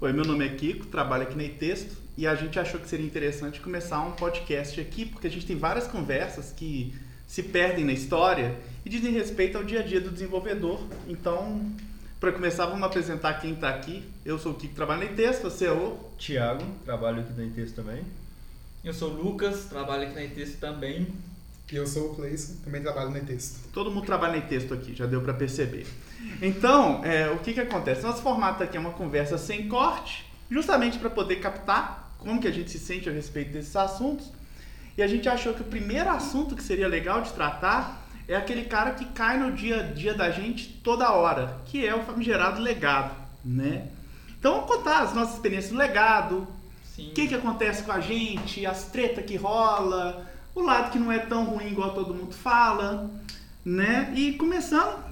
Oi, meu nome é Kiko, trabalho aqui na Itexto e a gente achou que seria interessante começar um podcast aqui porque a gente tem várias conversas que se perdem na história e dizem respeito ao dia a dia do desenvolvedor. Então, para começar, vamos apresentar quem está aqui. Eu sou o Kiko, trabalho na Itexto, você é o... Tiago, trabalho aqui na Itexto também. Eu sou o Lucas, trabalho aqui na Itexto também. E eu sou o Cleison, também trabalho na Itexto. Todo mundo trabalha na Itexto aqui, já deu para perceber. Então, é, o que, que acontece? Nosso formato aqui é uma conversa sem corte, justamente para poder captar como que a gente se sente a respeito desses assuntos. E a gente achou que o primeiro assunto que seria legal de tratar é aquele cara que cai no dia a dia da gente toda hora, que é o famigerado legado, né? Então vamos contar as nossas experiências do legado, o que, que acontece com a gente, as tretas que rola, o lado que não é tão ruim igual todo mundo fala, né? E começando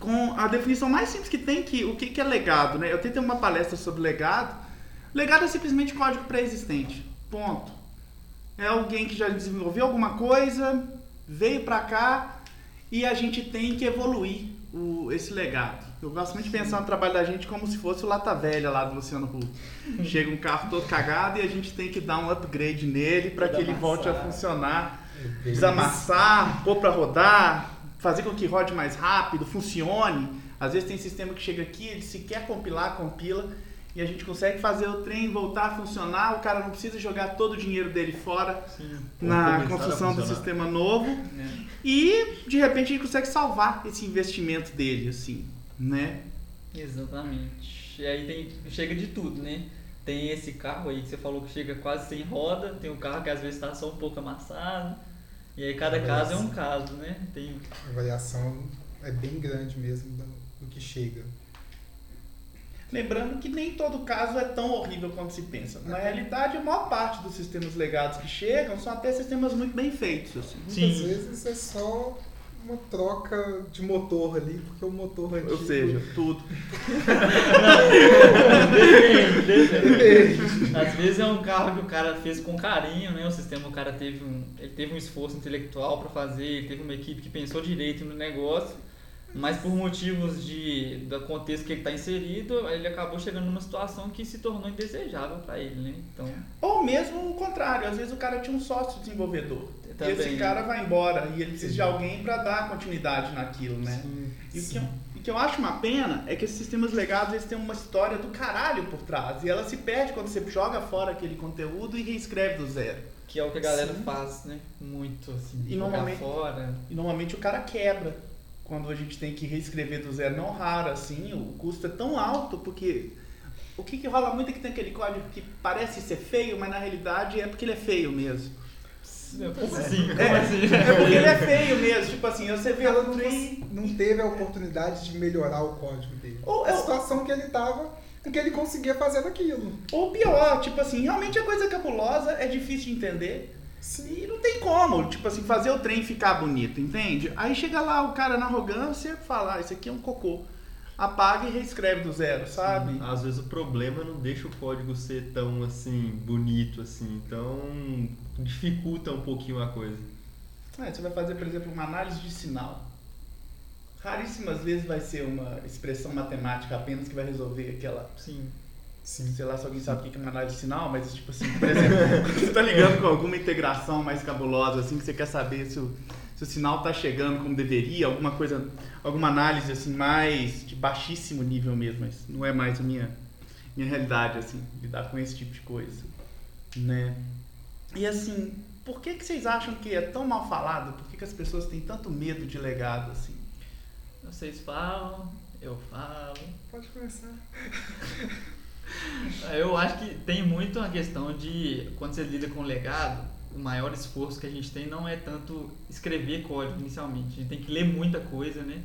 com a definição mais simples que tem, que o que, que é legado, né? Eu tentei uma palestra sobre legado. Legado é simplesmente código pré-existente, ponto. É alguém que já desenvolveu alguma coisa, veio para cá e a gente tem que evoluir o, esse legado. Eu gosto muito de pensar no trabalho da gente como se fosse o Lata Velha lá do Luciano Huck. Chega um carro todo cagado e a gente tem que dar um upgrade nele para que ele volte a funcionar. Desamassar, pôr para rodar, fazer com que rode mais rápido, funcione. Às vezes tem sistema que chega aqui, ele sequer compilar, compila e a gente consegue fazer o trem voltar a funcionar, o cara não precisa jogar todo o dinheiro dele fora Sim, na construção do sistema novo. É. E de repente a gente consegue salvar esse investimento dele, assim, né? Exatamente. E aí tem, chega de tudo, né? Tem esse carro aí que você falou que chega quase sem roda, tem um carro que às vezes está só um pouco amassado. E aí cada caso é um caso, né? Tem... A variação é bem grande mesmo do, do que chega. Lembrando que nem todo caso é tão horrível quanto se pensa. Na realidade, a maior parte dos sistemas legados que chegam são até sistemas muito bem feitos. Assim. Muitas Sim. vezes é só uma troca de motor ali, porque o motor antigo... Ou seja, tudo. depende, depende. Às vezes é um carro que o cara fez com carinho, né? O sistema, o cara teve um, ele teve um esforço intelectual para fazer, ele teve uma equipe que pensou direito no negócio mas por motivos de do contexto que ele está inserido, ele acabou chegando numa situação que se tornou indesejável para ele, né? Então... Ou mesmo o contrário, às vezes o cara tinha um sócio desenvolvedor. Também. E esse cara vai embora e ele precisa Sim. de alguém para dar continuidade naquilo, né? Sim. E, o que eu, o que eu acho uma pena é que esses sistemas legados eles têm uma história do caralho por trás e ela se perde quando você joga fora aquele conteúdo e reescreve do zero. Que é o que a galera Sim. faz, né? Muito assim, e normalmente, fora. E normalmente o cara quebra quando a gente tem que reescrever do zero, não raro assim, o custo é tão alto porque o que, que rola muito é que tem aquele código que parece ser feio, mas na realidade é porque ele é feio mesmo. Como assim? Como é, assim? é porque ele é feio mesmo, tipo assim, você vê ela não, não teve a oportunidade de melhorar o código dele. Ou, a situação que ele tava com que ele conseguia fazer aquilo. Ou pior, tipo assim, realmente a coisa cabulosa é difícil de entender. Sim. E não tem como, tipo assim, fazer o trem ficar bonito, entende? Aí chega lá o cara na arrogância fala, ah, isso aqui é um cocô. Apaga e reescreve do zero, sabe? Sim. Às vezes o problema não deixa o código ser tão assim, bonito assim, então dificulta um pouquinho a coisa. É, você vai fazer, por exemplo, uma análise de sinal. Raríssimas vezes vai ser uma expressão matemática apenas que vai resolver aquela. Sim Sim. Sei lá se alguém sabe o que é uma análise de sinal, mas tipo assim, por exemplo, você está ligando com alguma integração mais cabulosa, assim, que você quer saber se o, se o sinal está chegando como deveria, alguma coisa, alguma análise assim mais de baixíssimo nível mesmo, mas não é mais a minha, minha realidade, assim, lidar com esse tipo de coisa, né? E assim, por que, que vocês acham que é tão mal falado? Por que, que as pessoas têm tanto medo de legado, assim? Vocês falam, eu falo. Pode começar. Eu acho que tem muito a questão de quando você lida com legado, o maior esforço que a gente tem não é tanto escrever código inicialmente. A gente tem que ler muita coisa, né?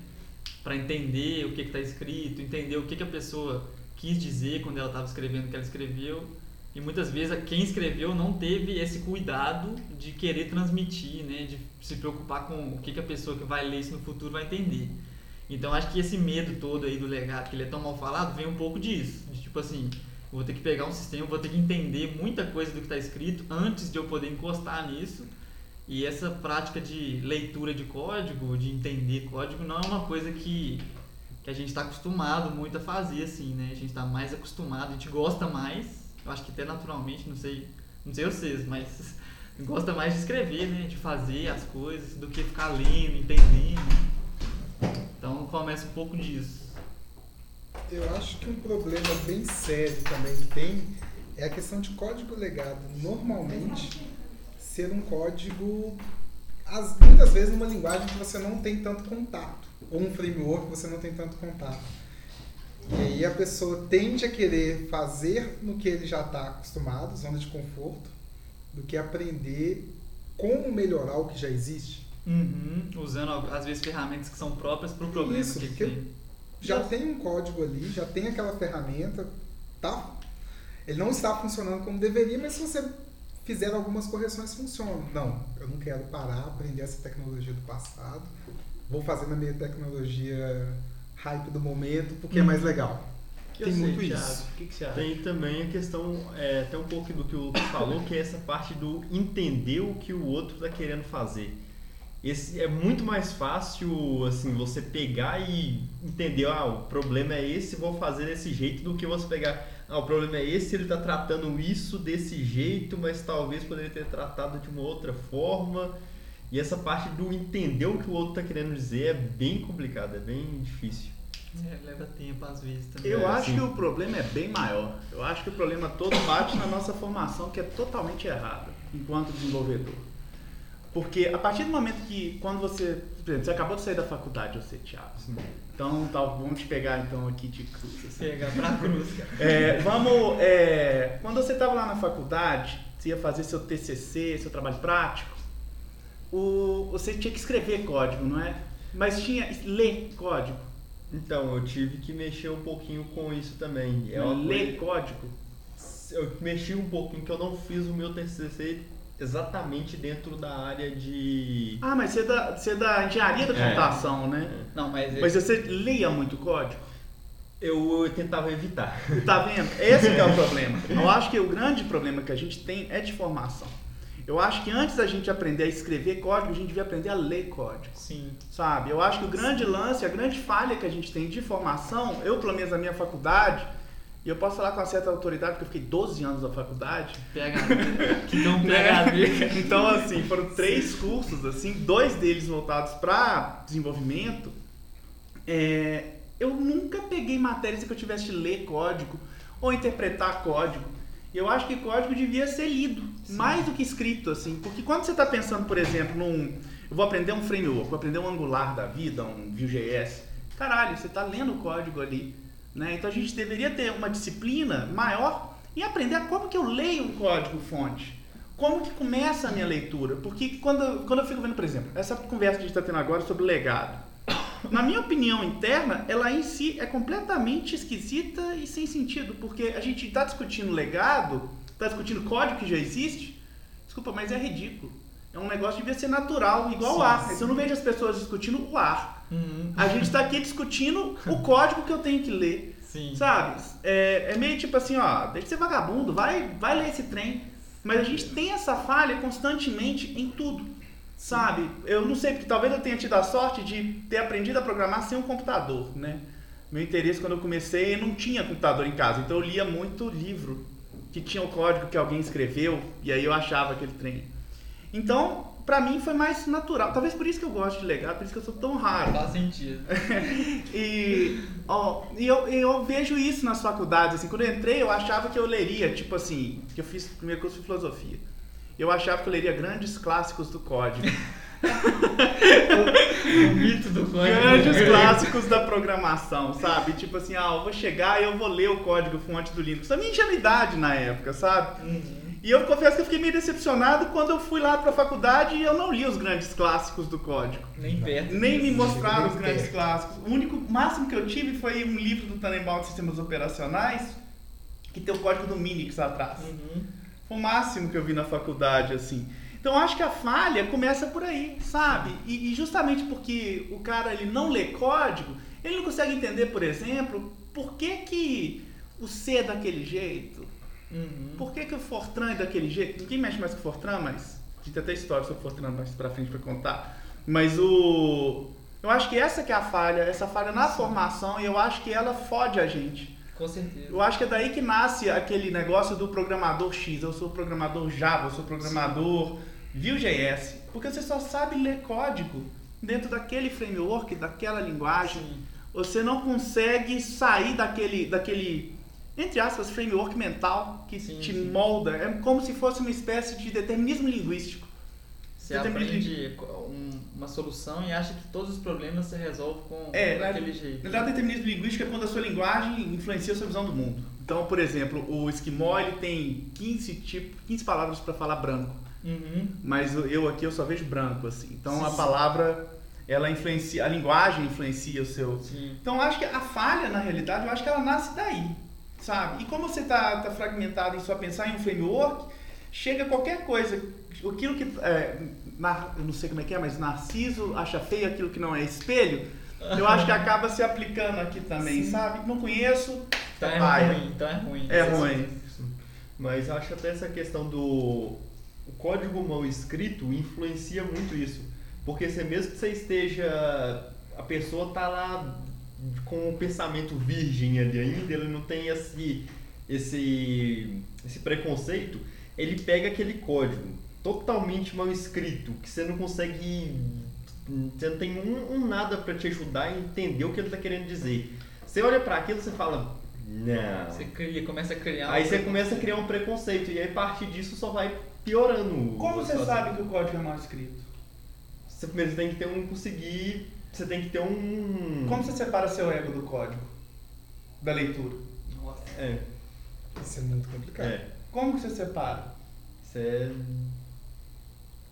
Para entender o que está escrito, entender o que, que a pessoa quis dizer quando ela estava escrevendo o que ela escreveu. E muitas vezes quem escreveu não teve esse cuidado de querer transmitir, né? De se preocupar com o que, que a pessoa que vai ler isso no futuro vai entender. Então acho que esse medo todo aí do legado, que ele é tão mal falado, vem um pouco disso. De tipo assim, vou ter que pegar um sistema, vou ter que entender muita coisa do que está escrito antes de eu poder encostar nisso. E essa prática de leitura de código, de entender código, não é uma coisa que que a gente está acostumado muito a fazer, assim, né? A gente está mais acostumado, a gente gosta mais, eu acho que até naturalmente, não sei, não sei vocês, mas gosta mais de escrever, né? De fazer as coisas, do que ficar lendo, entendendo. Então começa um pouco disso. Eu acho que um problema bem sério também que tem é a questão de código legado. Normalmente, ser um código, as, muitas vezes, numa linguagem que você não tem tanto contato, ou um framework que você não tem tanto contato. E aí a pessoa tende a querer fazer no que ele já está acostumado, zona de conforto, do que aprender como melhorar o que já existe. Uhum, usando às vezes ferramentas que são próprias para o problema Isso, que porque tem. já tem um código ali, já tem aquela ferramenta, tá? Ele não está funcionando como deveria, mas se você fizer algumas correções, funciona. Não, eu não quero parar, aprender essa tecnologia do passado, vou fazer na minha tecnologia hype do momento, porque é mais legal. Que Tem eu sei, muito Thiago. isso. O que, que você acha? Tem também a questão, é, até um pouco do que o Lucas falou, que é essa parte do entender o que o outro está querendo fazer. Esse é muito mais fácil assim você pegar e entender, ah, o problema é esse, vou fazer desse jeito, do que você pegar, ah, o problema é esse, ele está tratando isso desse jeito, mas talvez poderia ter tratado de uma outra forma. E essa parte do entender o que o outro está querendo dizer é bem complicada, é bem difícil. É, leva tempo às vezes também. Eu É, acho sim. que o problema é bem maior. Eu acho que o problema todo bate na nossa formação, que é totalmente errada, enquanto desenvolvedor. Porque a partir do momento que, quando você. Por exemplo, você acabou de sair da faculdade, você, Thiago. Então, tá, vamos te pegar então aqui de cruz. assim. Pegar pra cruz. É, vamos. é, quando você estava lá na faculdade, você ia fazer seu TCC, seu trabalho prático, o, você tinha que escrever código, não é? Mas tinha ler código. Então, eu tive que mexer um pouquinho com isso também. É ler coisa- código. eu mexi um pouquinho que eu não fiz o meu TCC exatamente dentro da área de Ah, mas você é da, você é da engenharia da É. computação, né? Não, mas, é- Mas você lia muito código? eu, eu tentava evitar. Tá vendo? Esse que é o problema. Eu acho que o grande problema que a gente tem é de formação. Eu acho que antes da gente aprender a escrever código, a gente devia aprender a ler código. sim. Sabe? Eu acho que o grande lance, a grande falha que a gente tem de formação, eu pelo menos na minha faculdade, e eu posso falar com uma certa autoridade, porque eu fiquei 12 anos na faculdade, PHD. que dão um PHD. Então, assim, foram três cursos, assim, dois deles voltados para desenvolvimento. É, eu nunca peguei matérias que eu tivesse de ler código ou interpretar código. E eu acho que código devia ser lido, mais do que escrito, assim. Porque quando você está pensando, por exemplo, num. Eu vou aprender um framework, vou aprender um Angular da vida, um Vue.js. Caralho, você está lendo o código ali. Né? Então a gente deveria ter uma disciplina maior em aprender como que eu leio um código fonte. Como que começa a minha leitura? Porque quando, quando eu fico vendo, por exemplo, essa conversa que a gente está tendo agora sobre legado, na minha opinião interna, ela em si é completamente esquisita e sem sentido, porque a gente está discutindo legado, está discutindo código que já existe, desculpa, mas é ridículo. É um negócio que devia ser natural, igual Sim, o ar. sim. Mas eu não vejo as pessoas discutindo o ar. Uhum. A gente está aqui discutindo o código que eu tenho que ler. Sim. Sabe? É, é meio tipo assim, ó, deixa de ser vagabundo, vai, vai ler esse trem. Mas a gente tem essa falha constantemente em tudo. Sabe? Eu não sei, porque talvez eu tenha tido a sorte de ter aprendido a programar sem um computador, né? Meu interesse quando eu comecei, eu não tinha computador em casa, então eu lia muito livro que tinha o código que alguém escreveu e aí eu achava aquele trem. Então, pra mim foi mais natural. Talvez por isso que eu gosto de legado, por isso que eu sou tão raro. Faz sentido. E, ó, e eu, eu vejo isso nas faculdades, assim, quando eu entrei eu achava que eu leria, tipo assim, que eu fiz o primeiro curso de filosofia. Eu achava que eu leria grandes clássicos do código. O mito do código. grandes clássicos da programação, sabe? Tipo assim, ah, eu vou chegar e eu vou ler o código fonte do Linux. A minha ingenuidade na época, sabe? Uhum. E eu confesso que eu fiquei meio decepcionado quando eu fui lá pra faculdade e eu não li os grandes clássicos do código. Nem perto. Nem me mostraram os grandes perto. clássicos. O único máximo que eu tive foi um livro do Tannenbaum de Sistemas Operacionais, que tem o código do Minix atrás. Uhum. Foi o máximo que eu vi na faculdade, assim. Então eu acho que a falha começa por aí, sabe? E, e justamente porque o cara ele não lê código, ele não consegue entender, por exemplo, por que, que o C é daquele jeito, Uhum. por que, que o Fortran é daquele jeito? Ninguém mexe mais com o Fortran, mas a gente tem até história sobre o Fortran mais pra frente pra contar. Mas o. Eu acho que essa que é a falha, essa falha na formação, e eu acho que ela fode a gente. Com certeza. Eu acho que é daí que nasce aquele negócio do programador X, eu sou programador Java, eu sou programador Vue.js, porque você só sabe ler código dentro daquele framework, daquela linguagem. Sim. Você não consegue sair daquele, daquele entre aspas, framework mental que Sim, te sim. molda. É como se fosse uma espécie de determinismo linguístico. Você tem aprende um- uma solução e acha que todos os problemas você resolve com É, daquele Na jeito. verdade, determinismo linguístico é quando a sua linguagem influencia a sua visão do mundo. Então, por exemplo, o esquimó ele tem 15, tipo, 15 palavras para falar branco, Uhum. mas eu aqui eu só vejo branco assim. Então, Sim, a palavra ela influencia, a linguagem influencia o seu. Sim. Então, eu acho que a falha, na realidade, eu acho que ela nasce daí, sabe? E como você tá, tá fragmentado em só pensar em um framework, chega qualquer coisa, aquilo que é, na- eu não sei como é que é, mas Narciso acha feio aquilo que não é espelho. Eu acho que acaba se aplicando aqui também, Sim. sabe? Não conheço, Então é ruim, então é ruim. É ruim. Mas acho até essa questão do o código mal escrito influencia muito isso. Porque se mesmo que você esteja. A pessoa tá lá com o pensamento virgem ali ainda, ele não tem esse, esse, esse preconceito, ele pega aquele código totalmente mal escrito, que você não consegue. Você não tem um, um nada para te ajudar a entender o que ele tá querendo dizer. Você olha para aquilo e você fala. Não. Você cria, começa a criar. Aí um você começa a criar um preconceito e aí a partir disso só vai piorando. Como você sabe que o código é mal escrito? Você primeiro tem que ter um conseguir. Você tem que ter um. Como você separa seu ego do código? Da leitura? Nossa. É, Isso é muito complicado. é. Como que você separa? Isso é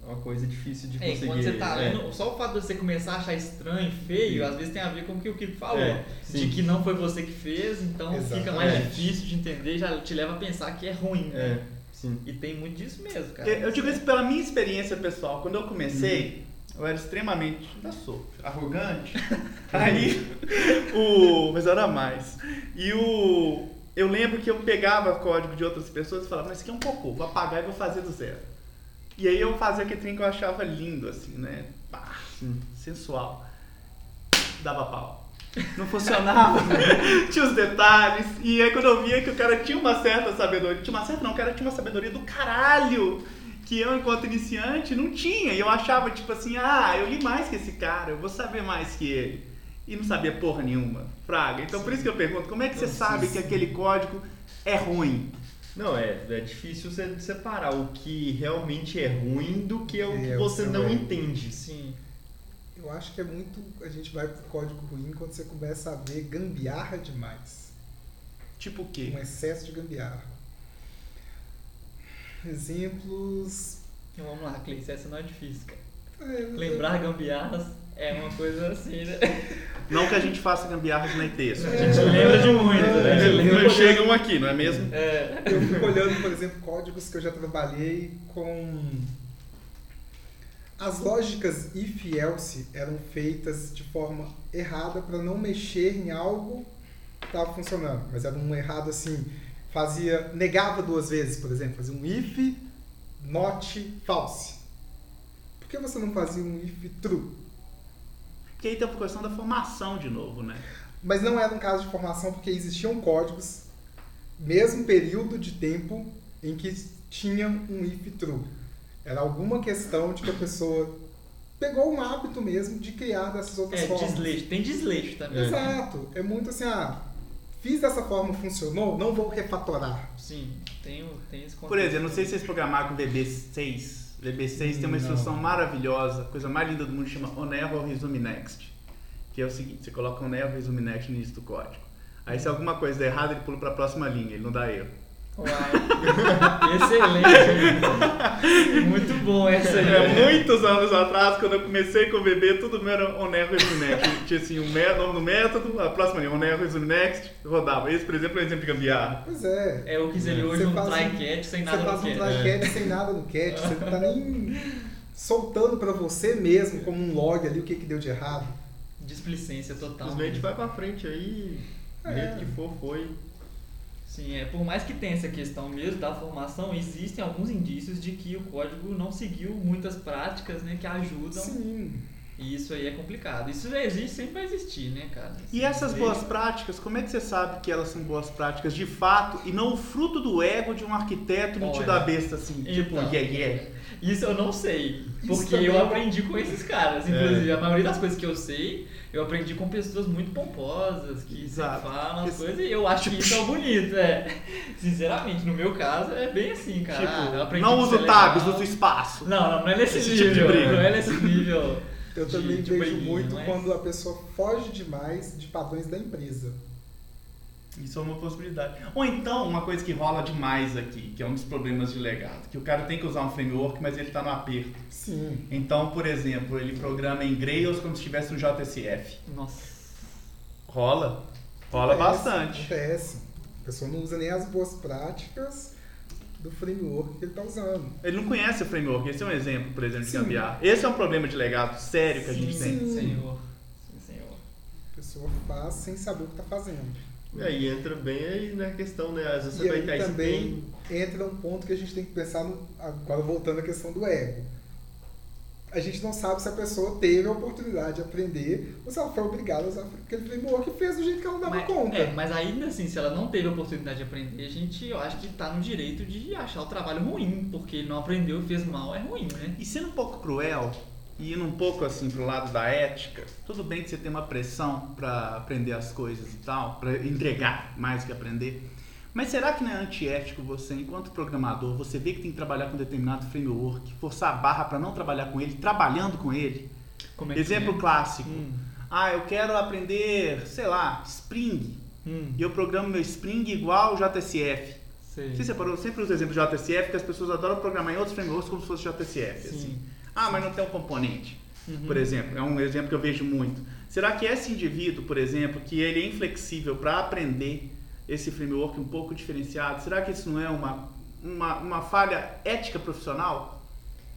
uma coisa difícil de É, conseguir. quando você tá é. lendo, só o fato de você começar a achar estranho, feio, às vezes tem a ver com o que o Kiko falou. É, de que não foi você que fez, então fica mais difícil de entender, já te leva a pensar que é ruim. É, né? sim. E tem muito disso mesmo, cara. Eu eu digo isso pela minha experiência pessoal. Quando eu comecei, eu era extremamente. Ainda sou. Arrogante. Aí, o. Mas era mais. E o. Eu lembro que eu pegava código de outras pessoas e falava, mas isso aqui é um cocô, vou apagar e vou fazer do zero. E aí eu fazia aquele trem que eu achava lindo, assim, né? Pá, sensual. Dava pau. Não funcionava. tinha os detalhes. E aí quando eu via que o cara tinha uma certa sabedoria. Tinha uma certa não, o cara tinha uma sabedoria do caralho. Que eu, enquanto iniciante, não tinha. E eu achava, tipo assim, ah, eu li mais que esse cara, eu vou saber mais que ele. E não sabia porra nenhuma. Fraga. Então por isso que eu pergunto, como é que você Não, sabe sim, que sim. aquele código é ruim? Não, é, é difícil você separar o que realmente é ruim do que é o que É, o você não entende. Sim. Eu acho que é muito. A gente vai pro código ruim quando você começa a ver gambiarra demais. Tipo o quê? Um excesso de gambiarra. Exemplos. Então vamos lá, Cleice, essa não é difícil, cara. é, Lembrar gambiarras é uma coisa assim, né? Não que a gente faça gambiarras na texto. A gente lembra de muito, né? A gente lembra Não chegam aqui, não é mesmo? É. Eu fico olhando, por exemplo, códigos que eu já trabalhei com. As lógicas if e else eram feitas de forma errada para não mexer em algo que estava funcionando. Mas era um errado assim, fazia. negava duas vezes, por exemplo, fazia um if, not, false. Por que você não fazia um if true? Porque aí tem a questão da formação de novo, né? Mas não era um caso de formação porque existiam códigos, mesmo período de tempo em que tinha um if true. Era alguma questão de que a pessoa pegou um hábito mesmo de criar dessas outras É, formas. desleixo. Tem desleixo também. Exato. É muito assim, ah, fiz dessa forma, funcionou, não vou refatorar. Sim, tem, o- tem esse Por exemplo, não sei se vocês programaram com VB6. VB6 tem uma Não. instrução maravilhosa, coisa mais linda do mundo, chama Onevo Resume Next. Que é o seguinte, você coloca Onevo Resume Next no início do código. Aí se alguma coisa der errado, ele pula para a próxima linha, ele não dá erro. Uai. Excelente. Muito bom essa aí. É, muitos anos atrás, quando eu comecei com o VB, tudo meu era Onevo Resume Next. Tinha assim, um mé- nome do método, a próxima linha, Resume Next, rodava. Esse, por exemplo, é um exemplo de gambiarra. Pois é. É o que seria hoje Você um faz um- try catch sem nada você faz no um catch. try catch sem nada no catch, você não tá nem soltando pra você mesmo como um log ali o que, que deu de errado. Displicência total. Simplesmente vai pra frente aí, do É. jeito que for, foi. Sim, é, por mais que tenha essa questão mesmo da formação, existem alguns indícios de que o código não seguiu muitas práticas né, que ajudam Sim. E isso aí é complicado. Isso já existe, sempre vai existir, né, cara? E essas boas práticas, como é que você sabe que elas são boas práticas de fato e não o fruto do ego de um arquiteto metido Olha, à besta assim, tipo, então. yeah, yeah. Isso eu não sei, porque eu é- aprendi com esses caras. Inclusive, a maioria das coisas que eu sei, eu aprendi com pessoas muito pomposas, que Exato. falam as Esse- coisas, e eu acho tipo- que isso é o bonito, é. Sinceramente, no meu caso, é bem assim, cara. Ah, eu Tipo, aprendi não que usa isso o é tabs, legal. usa o espaço. Não, não, não é nesse Esse tipo nível, de briga. não é nesse nível. Eu de- também de vejo muito mas- quando a pessoa foge demais de padrões da empresa. Isso é uma possibilidade. Ou então, uma coisa que rola demais aqui, que é um dos problemas de legado, que o cara tem que usar um framework, mas ele está no aperto. Sim. Então, por exemplo, ele programa em Grails como se tivesse um JSF. Nossa. Rola. Rola Acontece, bastante. Acontece. A pessoa não usa nem as boas práticas do framework que ele está usando. Ele não conhece o framework. Esse é um exemplo, por exemplo, de Sim. gambiarra. Esse é um problema de legado sério que a gente Sim, tem. Sim. Senhor. Sim, senhor. A pessoa faz sem saber o que está fazendo. E aí entra bem aí na questão, né? Às vezes E você vai também entra um ponto que a gente tem que pensar, no, agora voltando à questão do ego. A gente não sabe se a pessoa teve a oportunidade de aprender ou se ela foi obrigada a usar aquele framework e fez do jeito que ela dava Mas, conta. é, mas ainda assim, se ela não teve a oportunidade de aprender, a gente, eu acho que tá no direito de achar o trabalho ruim, porque não aprendeu, fez mal, é ruim, né? E sendo um pouco cruel, e indo um pouco assim pro lado da ética, tudo bem que você tem uma pressão para aprender as coisas e tal, para entregar mais que aprender. Mas será que não é antiético você, enquanto programador, você vê que tem que trabalhar com determinado framework, forçar a barra para não trabalhar com ele, trabalhando com ele? Como é Exemplo é? clássico. Hum, Ah, eu quero aprender, sei lá, Spring. hum, E eu programo meu Spring igual JSF. sei. Você separou sempre os exemplos de JSF, que as pessoas adoram programar em outros frameworks como se fosse JSF. Assim. Ah, mas não tem um componente, Uhum. por exemplo. É um exemplo que eu vejo muito. Será que esse indivíduo, por exemplo, que ele é inflexível para aprender esse framework um pouco diferenciado, será que isso não é uma, uma, uma falha ética profissional?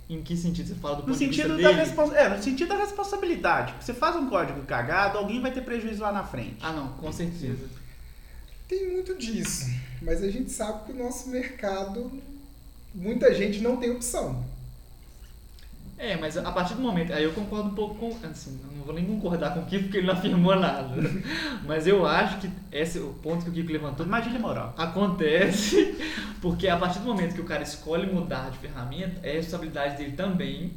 Em que sentido você fala do No sentido, vista da dele? respons- é, no sentido da responsabilidade. Você faz um código cagado, alguém vai ter prejuízo lá na frente. Ah, não, com certeza. Tem muito disso, mas a gente sabe que o nosso mercado, muita gente não tem opção. É, mas a partir do momento. Aí eu concordo um pouco com. Assim, eu não vou nem concordar com o Kiko porque ele não afirmou nada. mas eu acho que esse é o ponto que o Kiko levantou. Imagina a moral. Acontece porque a partir do momento que o cara escolhe mudar de ferramenta, é responsabilidade dele também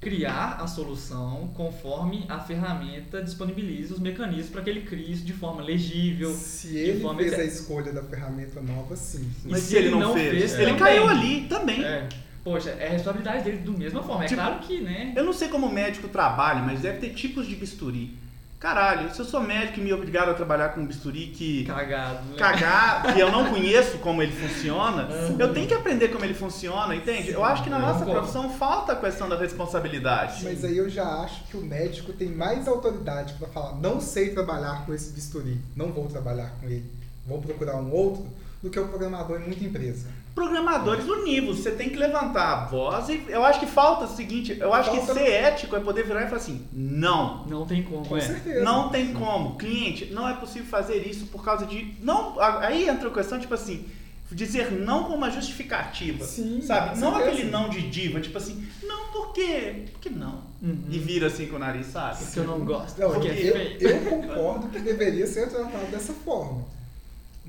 criar a solução conforme a ferramenta disponibiliza os mecanismos para que ele crie isso de forma legível. Se de ele forma fez a escolha da ferramenta nova, sim. E Mas se se ele ele não, não fez, fez, ele também. caiu ali também. É, poxa, é responsabilidade dele do mesma forma. É Tipo, claro que, né? Eu não sei como o médico trabalha, mas deve ter tipos de bisturi. Caralho, se eu sou médico e me obrigaram a trabalhar com um bisturi que Cagado. né? cagar, que eu não conheço como ele funciona, Uhum. eu tenho que aprender como ele funciona, entende? Eu acho que na nossa profissão falta a questão da responsabilidade. Mas aí eu já acho que o médico tem mais autoridade para falar, não sei trabalhar com esse bisturi, não vou trabalhar com ele, vou procurar um outro, do que o programador em muita empresa. Programadores univos, você tem que levantar a voz e eu acho que falta o seguinte, eu acho Falta- que ser ético é poder virar e falar assim, não, Não tem como. Com é. certeza. Não tem como. Cliente, não é possível fazer isso por causa de. Não, aí entra a questão, tipo assim, dizer não com uma justificativa. Sim, sabe? Não certeza. aquele não de diva, tipo assim, não, por quê? Por que não? Uhum. E vira assim com o nariz, sabe? Porque eu não gosto. Não, porque eu, é feio. eu concordo que deveria ser tratado dessa forma.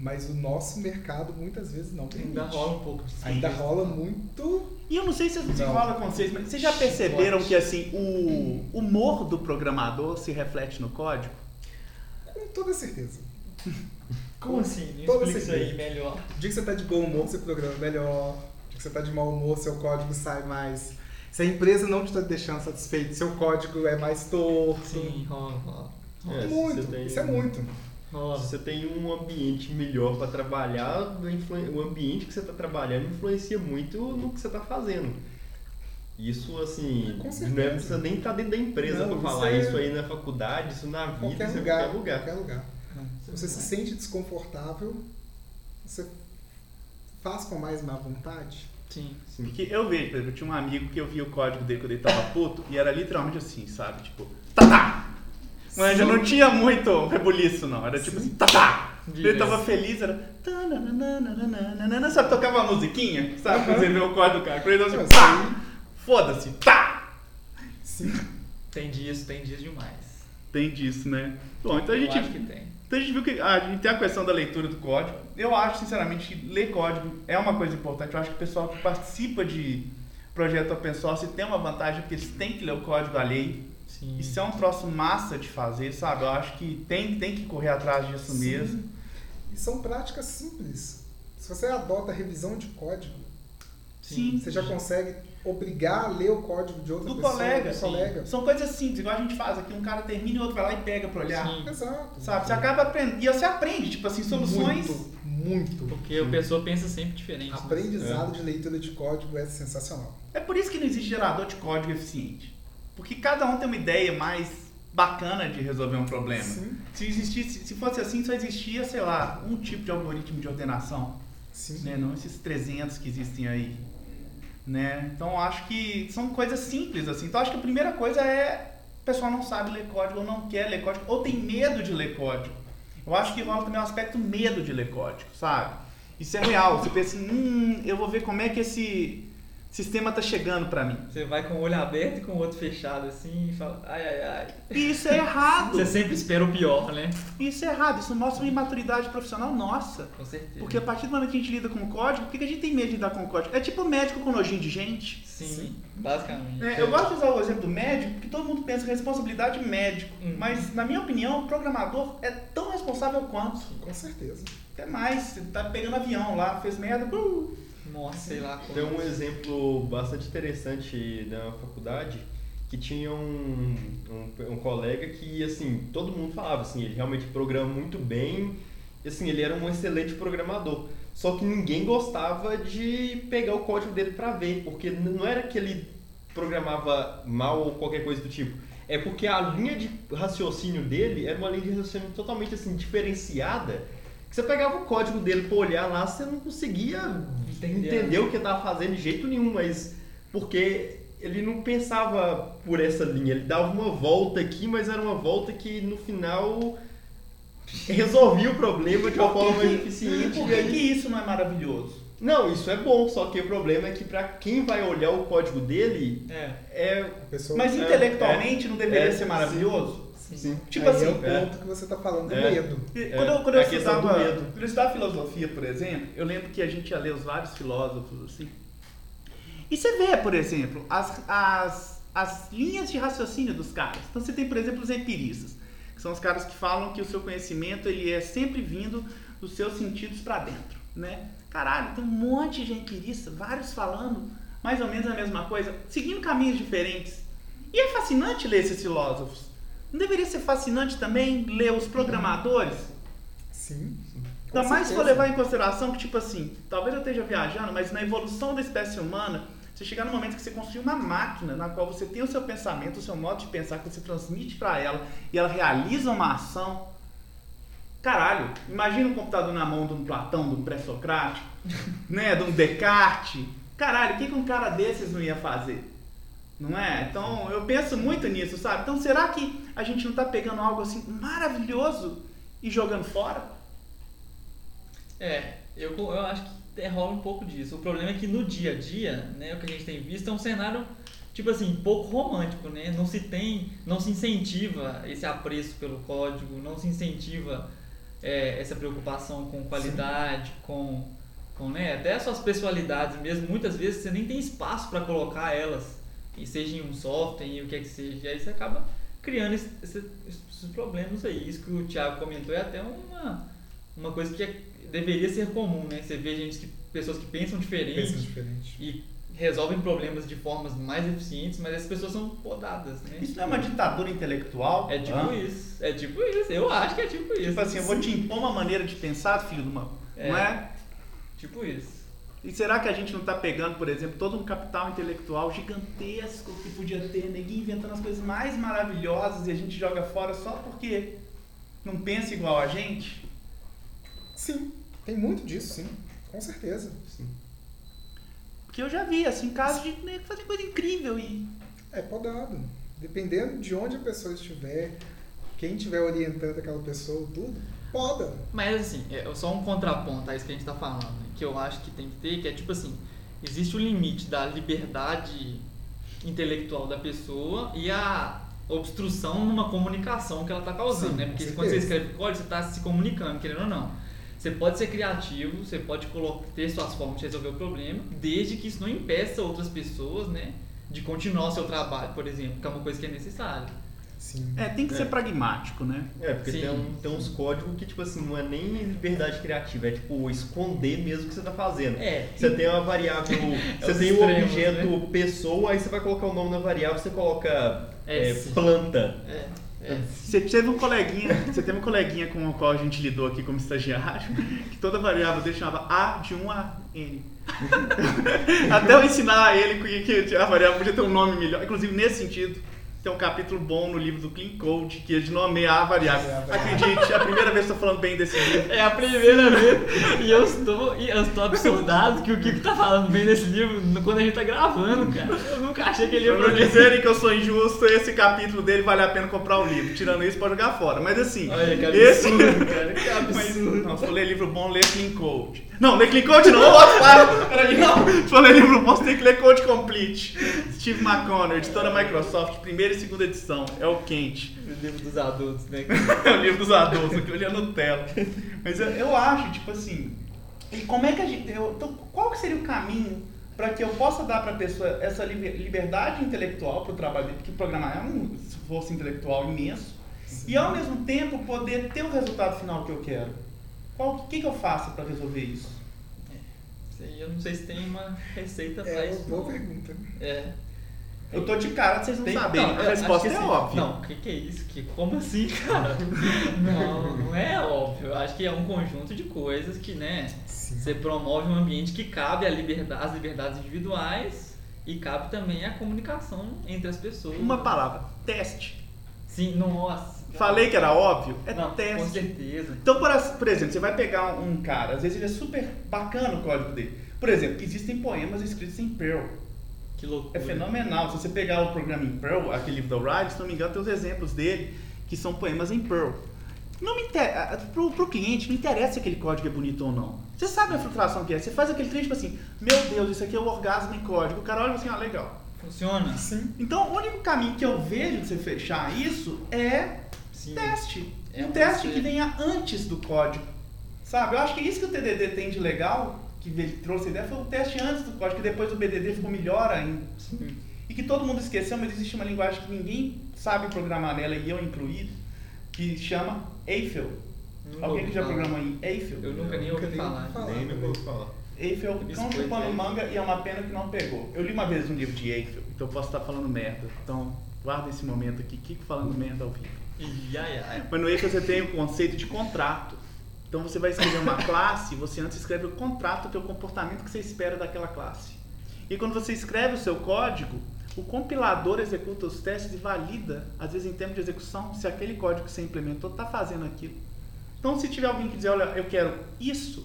Mas o nosso mercado muitas vezes não tem Ainda rola um pouco. Ainda rola muito. E eu não sei se Não. rola com vocês, mas vocês já perceberam que assim, o humor do programador se reflete no código? Com toda certeza. Como assim? Me Toda explica isso aí certeza. melhor. O dia que você tá de bom humor, você programa melhor. O dia que você tá de mau humor, seu código sai mais. Se a empresa não te está deixando satisfeito, seu código é mais torto. Sim, rola, rola. É, muito. Isso é muito. Rola. Se você tem um ambiente melhor para trabalhar, o ambiente que você está trabalhando influencia muito no que você está fazendo. Isso, assim, Com não é, precisa nem estar dentro da empresa para isso falar é- isso aí na faculdade, isso na vida, Qualquer isso em lugar, qualquer lugar. qualquer lugar. Se você se sente desconfortável, você faz com mais má vontade. Sim. Sim. Porque eu vejo, por exemplo, eu tinha um amigo que eu via o código dele quando ele tava puto e era literalmente assim, sabe? Tipo, tatá! Mas já não tinha muito rebuliço, não. Era tipo assim, tatá! Ele tava feliz, era. tananana, Sabe, tocava uma musiquinha, sabe? Quando você vê o código do cara. Ele assim, pá! aí- Foda-se, tá! Sim. Tem dias, tem dias demais. Tem disso, né? Bom, então a gente. Eu acho que tem. Então a gente viu que a gente tem a questão da leitura do código. Eu acho, sinceramente, que ler código é uma coisa importante. Eu acho que o pessoal que participa de projeto open source tem uma vantagem porque eles têm que ler o código alheio. Sim. Isso é um troço massa de fazer, sabe? Eu acho que tem, tem que correr atrás disso Sim. mesmo. E são práticas simples. Se você adota a revisão de código, Sim. você já consegue obrigar a ler o código de outra Do pessoa, colega, do sim. colega. São coisas simples, igual a gente faz aqui. Um cara termina e o outro vai lá e pega pra olhar. Sim. Exato. Sabe? Você acaba aprendendo. E você aprende, tipo assim, soluções. Muito, muito. Porque a pessoa pensa sempre diferente. né? Aprendizado de leitura de código é sensacional. É por isso que não existe gerador de código eficiente. Porque cada um tem uma ideia mais bacana de resolver um problema. Sim, Se existisse, se fosse assim, só existia, sei lá, um tipo de algoritmo de ordenação, sim. né? Não esses 300 que existem aí, né? Então acho que são coisas simples assim. Então acho que a primeira coisa é o pessoal não sabe ler código ou não quer ler código ou tem medo de ler código. Eu acho que rola também um aspecto medo de ler código, sabe? Isso é real. Você pensa, assim, hum, eu vou ver como é que esse sistema tá chegando pra mim. Você vai com o olho aberto e com o outro fechado assim e fala, ai ai ai. Isso é errado. Você sempre espera o pior, né? Isso é errado. Isso mostra uma imaturidade profissional nossa. Com certeza. Porque a partir do momento que a gente lida com o código, por que a gente tem medo de lidar com o código? É tipo médico com nojinho de gente. Sim, Sim. basicamente. É, eu gosto de usar o exemplo do médico, porque todo mundo pensa em responsabilidade médico. Uhum. Mas, na minha opinião, o programador é tão responsável quanto. Com certeza. Até mais. Você tá pegando avião lá, fez merda. uh, Nossa, sei lá. Tem um exemplo bastante interessante na faculdade que tinha um, um, um colega que, assim, todo mundo falava, assim, ele realmente programa muito bem, assim, ele era um excelente programador. Só que ninguém gostava de pegar o código dele para ver, porque não era que ele programava mal ou qualquer coisa do tipo. É porque a linha de raciocínio dele era uma linha de raciocínio totalmente assim diferenciada. Que você pegava o código dele para olhar lá, você não conseguia Entender o que ele estava fazendo de jeito nenhum, mas porque ele não pensava por essa linha, ele dava uma volta aqui, mas era uma volta que no final resolvia o problema de uma forma mais E eficiente. por e que, aí- que isso não é maravilhoso? Não, isso é bom, só que o problema é que para quem vai olhar o código dele É, é Mas É, intelectualmente não deveria é, ser maravilhoso? sim. Sim. Tipo aí assim, é o é. ponto que você está falando do É. medo. E É, Quando eu, quando eu a questão estudava, do medo. quando eu estudava filosofia, por exemplo, eu lembro que a gente ia ler os vários filósofos assim. E você vê, por exemplo, as, as, as linhas de raciocínio dos caras. Então você tem, por exemplo, os empiristas, que são os caras que falam que o seu conhecimento ele é sempre vindo dos seus sentidos para dentro, né? Caralho, tem um monte de empiristas, vários falando mais ou menos a mesma coisa, seguindo caminhos diferentes. E é fascinante ler esses filósofos. Não deveria ser fascinante também ler os programadores? Sim. Com Ainda mais se for levar em consideração que, tipo assim, talvez eu esteja viajando, mas na evolução da espécie humana, você chegar no momento que você construir uma máquina na qual você tem o seu pensamento, o seu modo de pensar, que você transmite para ela e ela realiza uma ação. Caralho, imagina um computador na mão de um Platão, de um pré-socrático, né, de um Descartes. Caralho, o que, que um cara desses não ia fazer? Não é? Então eu penso muito nisso, sabe? Então será que a gente não tá pegando algo assim maravilhoso e jogando fora? É, eu, eu acho que rola um pouco disso. O problema é que no dia a dia, né, o que a gente tem visto é um cenário, tipo assim, pouco romântico, né? Não se tem, não se incentiva esse apreço pelo código, não se incentiva é, essa preocupação com qualidade, com, com né, até as suas pessoalidades mesmo. Muitas vezes você nem tem espaço para colocar elas, e seja em um software, em o que é que seja. E aí você acaba criando esse- esse- esses problemas aí. Isso que o Thiago comentou é até uma, uma coisa que é- deveria ser comum, né? Você vê gente que, pessoas que pensam diferente Pensa diferente. e resolvem problemas de formas mais eficientes, mas essas pessoas são podadas, né? Isso não é uma ditadura intelectual? É tipo Hã? isso, é tipo isso, eu acho que é tipo isso. Tipo assim, eu vou te impor uma maneira de pensar, filho de uma. Não é? Tipo isso. E será que a gente não tá pegando, por exemplo, todo um capital intelectual gigantesco que podia ter, neguinho inventando as coisas mais maravilhosas e a gente joga fora só porque não pensa igual a gente? Sim, tem muito disso, sim. Com certeza. Porque eu já vi, assim, casos de nego fazer coisa incrível e. É podado. Dependendo de onde a pessoa estiver, quem estiver orientando aquela pessoa, tudo, poda. Mas assim, é só um contraponto a isso que a gente tá falando, que eu acho que tem que ter, que é tipo assim, existe o limite da liberdade intelectual da pessoa e a obstrução numa comunicação que ela está causando, Sim, né? Porque quando você escreve código, você está se comunicando, querendo ou não. Você pode ser criativo, você pode ter suas formas de resolver o problema, desde que isso não impeça outras pessoas, né? De continuar o seu trabalho, por exemplo, que é uma coisa que é necessária. Sim. É, tem que É. ser pragmático, né? É, porque Sim. tem, um- tem uns códigos que, tipo assim, não é nem liberdade criativa, é tipo esconder mesmo o que você tá fazendo. É. Você tem uma variável, você os tem um extremos, objeto pessoa, aí você vai colocar o nome na variável, você coloca É, é, planta. É, é. Você teve um coleguinha, você teve um coleguinha com o qual a gente lidou aqui como estagiário, que toda variável dele chamava A de 1 a N. Até eu ensinar a ele que a variável podia ter um nome melhor. Inclusive, nesse sentido, tem um capítulo bom no livro do Clean Code, que é de nomear a variável. É. Acredite, é a primeira vez que eu tô falando bem desse livro. É a primeira vez e eu estou, e eu estou absurdado que o Kiko tá falando bem desse livro no- quando a gente tá gravando, cara. Eu nunca achei que ele ia Pra dizerem que eu sou injusto, esse capítulo dele vale a pena comprar o livro. Tirando isso, pode jogar fora. Mas assim, Olha que esse. absurdo, cara. Que absurdo. não, se for ler livro bom, lê Clean Code. Não, lê Clean Code não, outro para. Peraí, não. Se for ler livro bom, você tem que ler Code Complete. Steve McConnell, editora Microsoft, primeira e segunda edição. É o quente. O livro dos adultos, né? É o livro dos adultos, aqui olhando Nutella. Mas eu, eu acho, tipo assim, e como é que a gente. eu- então, qual que seria o caminho para que eu possa dar para a pessoa essa liber- liberdade intelectual para o trabalho dele? Porque programar é um esforço intelectual imenso. E ao mesmo tempo poder ter o resultado final que eu quero. O que, que eu faço para resolver isso? Aí Eu não sei se tem uma receita É isso. uma boa não. pergunta. É. Eu tô de cara de vocês não Tem- saberem. não, a resposta é assim, óbvia. Não, o que, que é isso? Que, como assim, cara? não, não é óbvio. Eu acho que é um conjunto de coisas que, né? Sim. Você promove um ambiente que cabe a liberdade, as liberdades individuais e cabe também a comunicação entre as pessoas. Uma palavra: teste. Sim, nossa. Falei que era óbvio? É não, Com teste. certeza. Então, por exemplo, você vai pegar um cara, às vezes ele é super bacana o código dele. Por exemplo, existem poemas escritos em Perl. Que loucura. É fenomenal. Se você pegar o programa em Perl, aquele livro da O'Reilly, se não me engano, tem os exemplos dele, que são poemas em Perl. Não me inter... pro, pro cliente não interessa se aquele código é bonito ou não. Você sabe a frustração que é. Você faz aquele trem tipo assim, meu Deus, isso aqui é o orgasmo em código. O cara olha assim, ah, legal. Funciona? Sim. Então, o único caminho que eu vejo de você fechar isso é Sim. teste. É um teste que venha antes do código. Sabe? Eu acho que isso que o TDD tem de legal, que ele trouxe a ideia, foi o teste antes do código, que depois o BDD ficou melhor ainda. Sim. E que todo mundo esqueceu, mas existe uma linguagem que ninguém sabe programar nela, e eu incluído, que chama Eiffel. Nunca Alguém ouvi que já falar. programou em Eiffel? Eu nunca nem Nunca ouvi nem falar. ouvi falar. Nem me vou falar. Eiffel, cão chupando Eiffel. manga e é uma pena que não pegou. Eu li uma vez um livro de Eiffel, então eu posso estar falando merda. Então, guarda esse momento aqui, Kiko falando merda ao vivo. Ia, ia. Mas no Eiffel você tem o conceito de contrato. Então você vai escrever uma classe, você antes escreve o contrato, que é o comportamento que você espera daquela classe. E quando você escreve o seu código, o compilador executa os testes e valida, às vezes em termos de execução, se aquele código que você implementou está fazendo aquilo. Então se tiver alguém que dizer, olha, eu quero isso,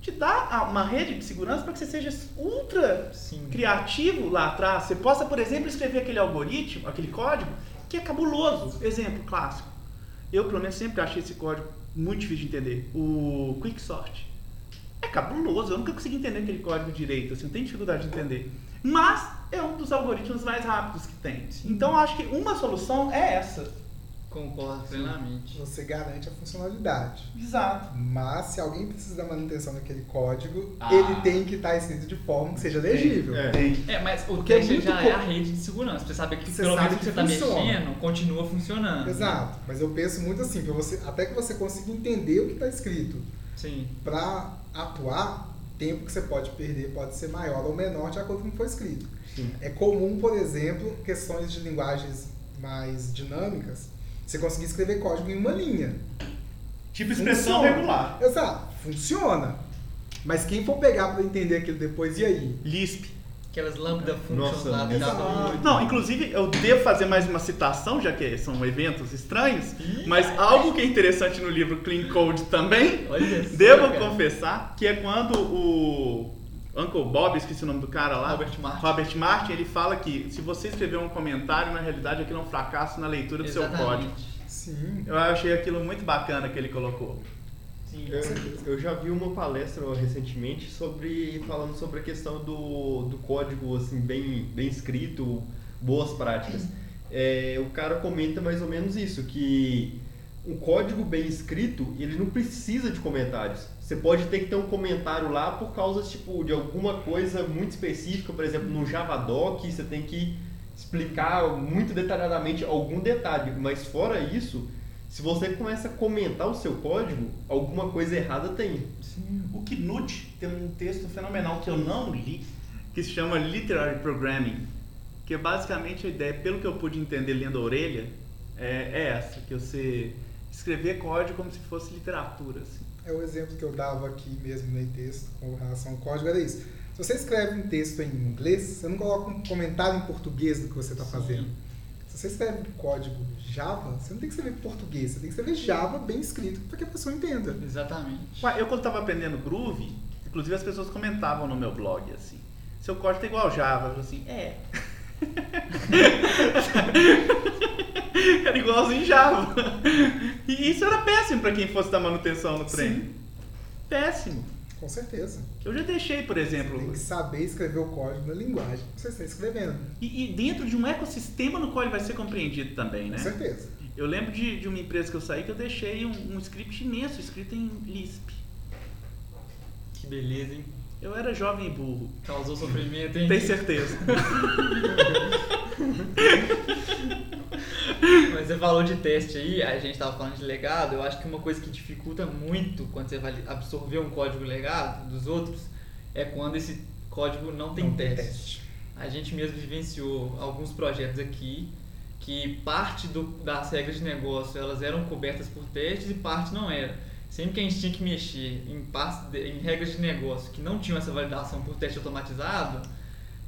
te dá uma rede de segurança para que você seja ultra Sim. criativo lá atrás. Você possa, por exemplo, escrever aquele algoritmo, aquele código, que é cabuloso. Exemplo clássico. Eu, pelo menos, sempre achei esse código muito difícil de entender. O Quicksort. É cabuloso, eu nunca consegui entender aquele código direito, assim, eu tenho dificuldade de entender. Mas é um dos algoritmos mais rápidos que tem. Então, acho que uma solução é essa. Concordo plenamente. Você garante a funcionalidade. Exato. Mas se alguém precisa da manutenção daquele código, Ah. ele tem que estar escrito de forma que seja legível. É. Tem. É, mas o Porque é teste muito já é a rede de segurança. Você saber que Você pelo menos sabe o que você que tá funciona. mexendo continua funcionando. Exato. Mas eu penso muito assim, você, até que você consiga entender o que está escrito. Sim. Para atuar, o tempo que você pode perder pode ser maior ou menor de acordo com o que foi escrito. Sim. É comum, por exemplo, questões de linguagens mais dinâmicas, você conseguir escrever código em uma linha. Tipo expressão Funciona. regular. Exato, funciona. Mas quem for pegar para entender aquilo depois, e aí? Lisp. Aquelas lambda functions lá do exato. Java. Não, inclusive eu devo fazer mais uma citação, já que são eventos estranhos, Ih, mas algo que é interessante no livro Clean Code também, Olha devo cara. confessar, que é quando o Uncle Bob, esqueci o nome do cara lá, Robert Martin. Robert Martin, ele fala que se você escrever um comentário, na realidade aquilo é um fracasso na leitura do seu Exatamente. código. Sim. Eu achei aquilo muito bacana que ele colocou. Sim. Eu, eu já vi uma palestra recentemente sobre falando sobre a questão do, do código assim bem, bem escrito, boas práticas. é, o cara comenta mais ou menos isso, que um código bem escrito, ele não precisa de comentários. Você pode ter que ter um comentário lá por causa tipo, de alguma coisa muito específica, por exemplo, no Javadoc, você tem que explicar muito detalhadamente algum detalhe, mas fora isso, se você começa a comentar o seu código, alguma coisa errada tem. Sim. O Knut tem um texto fenomenal que eu não li, que se chama Literary Programming, que é basicamente a ideia, pelo que eu pude entender lendo a orelha, é, é essa, que você escrever código como se fosse literatura. Assim. É o exemplo que eu dava aqui mesmo no texto com relação ao código, era isso. Se você escreve um texto em inglês, você não coloca um comentário em português do que você está fazendo. Se você escreve código Java, você não tem que escrever português, você tem que escrever Java bem escrito para que a pessoa entenda. Exatamente. Ué, eu quando estava aprendendo Groove, inclusive as pessoas comentavam no meu blog assim, seu código tá igual Java, eu assim, é. era igualzinho Java. E isso era péssimo para quem fosse dar manutenção no trem. Sim. Péssimo. Com certeza. Eu já deixei, por exemplo. Você tem que saber escrever o código na linguagem que você está escrevendo. E, e, dentro de um ecossistema no qual ele vai ser compreendido também, né? Com certeza. Eu lembro de, de uma empresa que eu saí que eu deixei um, um script imenso escrito em Lisp. Que beleza, hein? Eu era jovem e burro. Causou sofrimento, hein? Tem certeza. Mas você falou de teste aí, a gente estava falando de legado. Eu acho que uma coisa que dificulta muito quando você vai absorver um código legado dos outros é quando esse código não tem, não teste. tem teste. A gente mesmo vivenciou alguns projetos aqui que parte do, das regras de negócio elas eram cobertas por testes e parte não era. Sempre que a gente tinha que mexer em, em regras de negócio que não tinham essa validação por teste automatizado,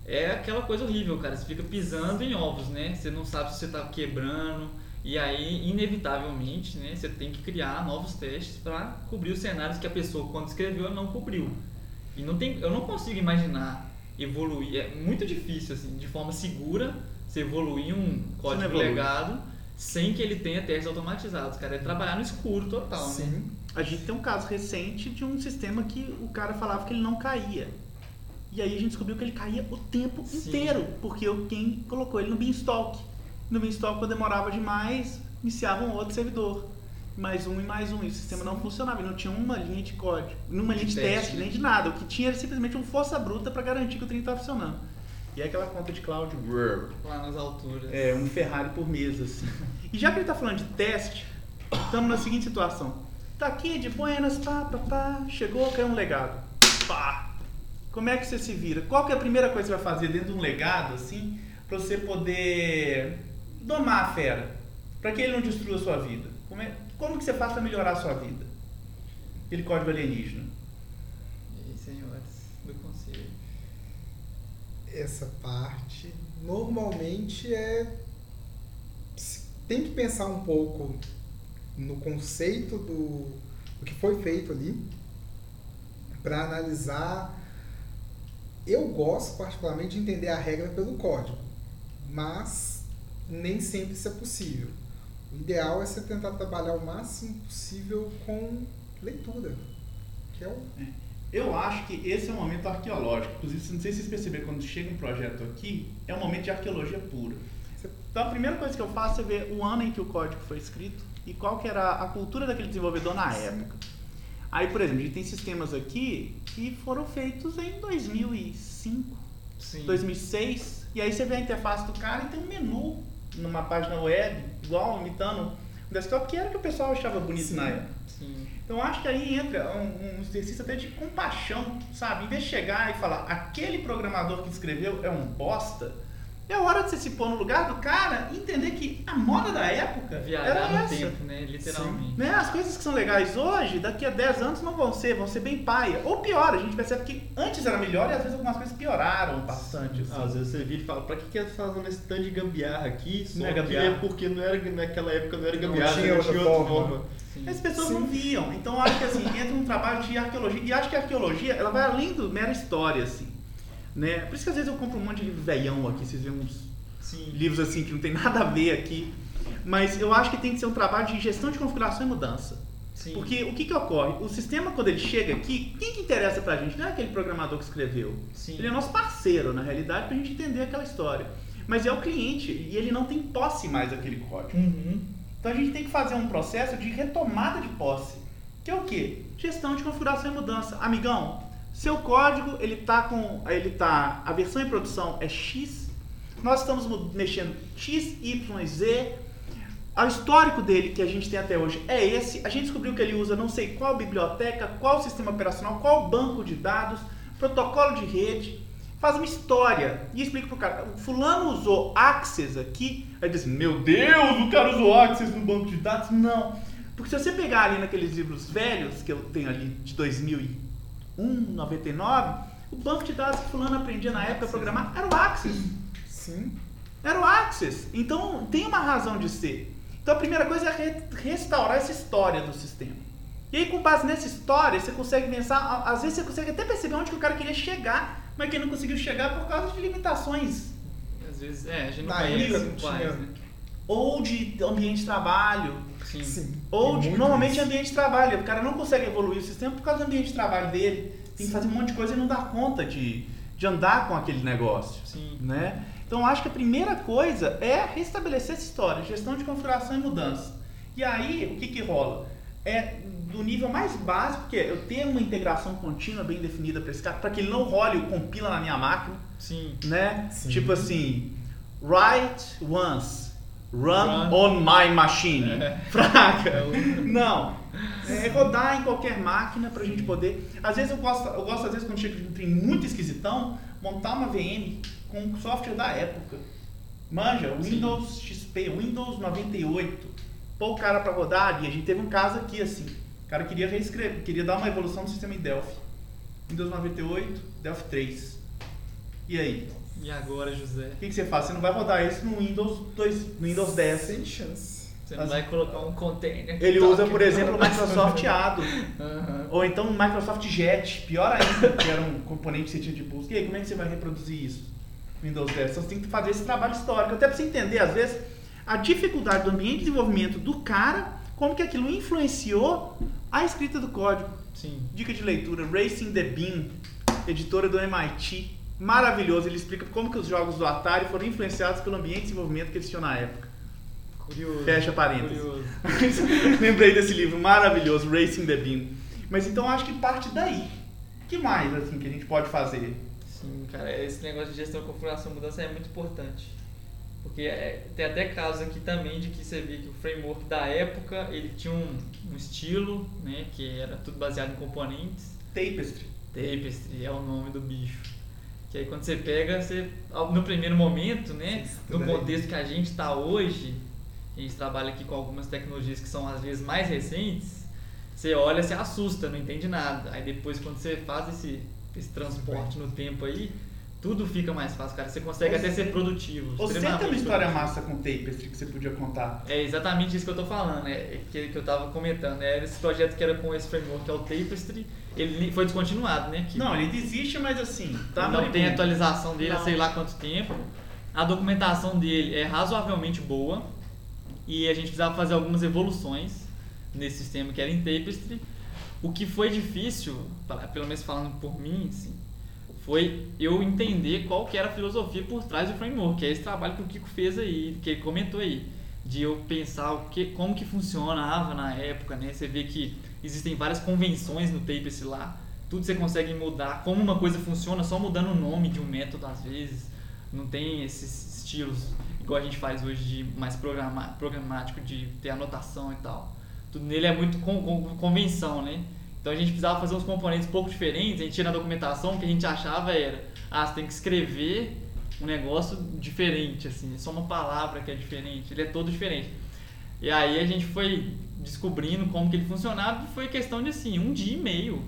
é aquela coisa horrível, cara. Você fica pisando em ovos, né? Você não sabe se você está quebrando. E aí, inevitavelmente, né, você tem que criar novos testes para cobrir os cenários que a pessoa, quando escreveu, não cobriu. E não tem, eu não consigo imaginar evoluir. É muito difícil, assim, de forma segura, você evoluir um código legado sem que ele tenha testes automatizados. Cara, é trabalhar no escuro total, né? Sim. né? A gente tem um caso recente de um sistema que o cara falava que ele não caía. E aí a gente descobriu que ele caía o tempo Sim. inteiro, porque quem colocou ele no Beanstalk. No Beanstalk, quando demorava demais, iniciava um outro servidor. Mais um e mais um. E o sistema não funcionava, não tinha uma linha de código, uma linha de, de teste, teste, nem de nada. O que tinha era simplesmente uma força bruta para garantir que o trem estava funcionando. E é aquela conta de cloud. Lá nas alturas. É, um Ferrari por mês, assim. E já que ele está falando de teste, estamos na seguinte situação. Tá aqui de buenas, pá, pá, pá, chegou, caiu um legado. Pá, como é que você se vira? Qual que é a primeira coisa que você vai fazer dentro de um legado, assim, para você poder domar a fera? Para que ele não destrua a sua vida? Como, é, como que você faz para melhorar a sua vida? Aquele código alienígena. E aí, senhores do conselho? Essa parte normalmente é. Tem que pensar um pouco no conceito do, do que foi feito ali para analisar eu gosto particularmente de entender a regra pelo código, mas nem sempre isso é possível. O ideal é você tentar trabalhar o máximo possível com leitura, que é o... É. Eu acho que esse é um momento arqueológico. Inclusive, não sei se vocês perceberam, quando chega um projeto aqui, é um momento de arqueologia pura. Então, a primeira coisa que eu faço é ver o ano em que o código foi escrito e qual que era a cultura daquele desenvolvedor na época. Aí, por exemplo, a gente tem sistemas aqui que foram feitos em 2005, Sim. 2006, e aí você vê a interface do cara e tem um menu numa página web, igual, imitando um desktop, que era o que o pessoal achava bonito Sim. na época. Sim. Então acho que aí entra um, um, exercício até de compaixão, sabe? Em vez de chegar e falar, aquele programador que escreveu é um bosta, é hora de você se pôr no lugar do cara e entender que a moda da época Viajar era no essa. tempo, né? Literalmente. Né? As coisas que são legais hoje, daqui a 10 anos não vão ser, vão ser bem paia. Ou pior, a gente percebe que antes era melhor e às vezes algumas coisas pioraram bastante. Assim. às vezes você vira e fala, pra que que tá fazendo esse tanto de gambiarra aqui? Só não é gambiarra. É porque não era, naquela época não era gambiarra, não tinha outra, tinha outra forma. forma. As pessoas Sim. não viam. Então acho que assim, entra um trabalho de arqueologia. E acho que a arqueologia, ela vai além do mera história, assim. Né? Por isso que às vezes eu compro um monte de veião aqui, vocês veem uns Sim. livros assim que não tem nada a ver aqui. Mas eu acho que tem que ser um trabalho de gestão de configuração e mudança. Sim. Porque o que, que ocorre? O sistema, quando ele chega aqui, quem que interessa pra gente? Não é aquele programador que escreveu. Sim. Ele é nosso parceiro, na realidade, pra gente entender aquela história. mas é o cliente e ele não tem posse mais daquele código. Uhum. Então a gente tem que fazer um processo de retomada de posse, que é o quê? Gestão de configuração e mudança. Amigão, seu código ele tá com, ele tá, a versão em produção é X, nós estamos mexendo X, Y, Z. O histórico dele que a gente tem até hoje é esse. A gente descobriu que ele usa não sei qual biblioteca, qual sistema operacional, qual banco de dados, protocolo de rede. Faz uma história e explica pro cara. Fulano usou Access aqui. Aí diz meu Deus, o cara usou Access no banco de dados. Não. Porque se você pegar ali naqueles livros velhos que eu tenho ali de 2001, 99, o banco de dados que fulano aprendia na época a programar era o Access. Sim. Era o Access. Então tem uma razão de ser. Então a primeira coisa é re- restaurar essa história do sistema. E aí, com base nessa história, você consegue pensar. Às vezes você consegue até perceber onde que o cara queria chegar, mas que ele não conseguiu chegar por causa de limitações. Às vezes, é, a gente não Na conhece né? Ou de ambiente de trabalho. Sim. Sim. Ou de, normalmente isso. ambiente de trabalho. O cara não consegue evoluir o sistema por causa do ambiente de trabalho dele. Tem que fazer um monte de coisa e não dá conta de, de andar com aquele negócio. Sim. né? Então acho que a primeira coisa é restabelecer essa história, gestão de configuração e mudança. E aí o que que rola? É do nível mais básico, que é eu ter uma integração contínua bem definida para esse cara, para que ele não role o compila na minha máquina, Sim. né? Sim. Tipo assim, write once, run, Run. on my machine. É. Fraca. É o- Não. É rodar em qualquer máquina pra gente poder. Às vezes eu gosto, eu gosto às vezes quando chega um trem muito esquisitão, montar uma VM com um software da época. Manja, Windows XP, Windows 98. Pô o cara pra rodar e a gente teve um caso aqui assim. O cara queria reescrever, queria dar uma evolução no sistema em Delphi. Windows 98, Delphi 3. E aí? E agora, José? O que, que você faz? Você não vai rodar isso no Windows 2, no Windows 10. Sem chance. Você não As- vai colocar um container. Ele usa, por exemplo, o Microsoft ADO. Aham. Ou então o Microsoft Jet, pior ainda, que era um componente que você tinha de busca. E aí, como é que você vai reproduzir isso? Windows 10. Então você tem que fazer esse trabalho histórico. Até para você entender, às vezes, a dificuldade do ambiente de desenvolvimento do cara, como que aquilo influenciou a escrita do código. Sim. Dica de leitura, Racing the Beam, editora do MIT. Maravilhoso, ele explica como que os jogos do Atari foram influenciados pelo ambiente de desenvolvimento que eles tinham na época. Curioso. Fecha parênteses. Curioso. Lembrei desse livro maravilhoso, Racing the Beam. Mas então acho que parte daí. que mais assim que a gente pode fazer? Sim, cara, esse negócio de gestão, configuração e mudança é muito importante. Porque é- tem até casos aqui também de que você vê que o framework da época ele tinha um, um estilo, né, que era tudo baseado em componentes. Tapestry. Tapestry é o nome do bicho. Que aí quando você pega, você, no primeiro momento, né, no Estranho. contexto que a gente está hoje, a gente trabalha aqui com algumas tecnologias que são às vezes mais recentes, você olha, se assusta, não entende nada. Aí depois quando você faz esse, esse transporte no tempo aí, tudo fica mais fácil, cara. Você consegue Você- até ser produtivo. Você tem uma história massa com Tapestry que você podia contar? É exatamente isso que eu tô falando, é, que, que eu tava comentando. Era esse projeto que era com esse framework, que é o Tapestry, ele foi descontinuado, né? Que Não, ele existe, mas assim, tá não tem moribundo. atualização dele há Não. sei lá quanto tempo. A documentação dele é razoavelmente boa e a gente precisava fazer algumas evoluções nesse sistema que era em Tapestry. O que foi difícil, pelo menos falando por mim, assim, foi eu entender qual que era a filosofia por trás do framework, que é esse trabalho que o Kiko fez aí, que ele comentou aí, de eu pensar o que, como que funcionava na época, né? Você vê que existem várias convenções no Tapestry lá, tudo você consegue mudar, como uma coisa funciona só mudando o nome de um método às vezes, não tem esses estilos igual a gente faz hoje de mais programático, de ter anotação e tal. Tudo nele é muito con- convenção, né? Então a gente precisava fazer uns componentes um pouco diferentes, a gente tinha na documentação o que a gente achava era, ah, você tem que escrever um negócio diferente, assim, é só uma palavra que é diferente, ele é todo diferente. E aí a gente foi descobrindo como que ele funcionava e foi questão de assim, um dia e meio,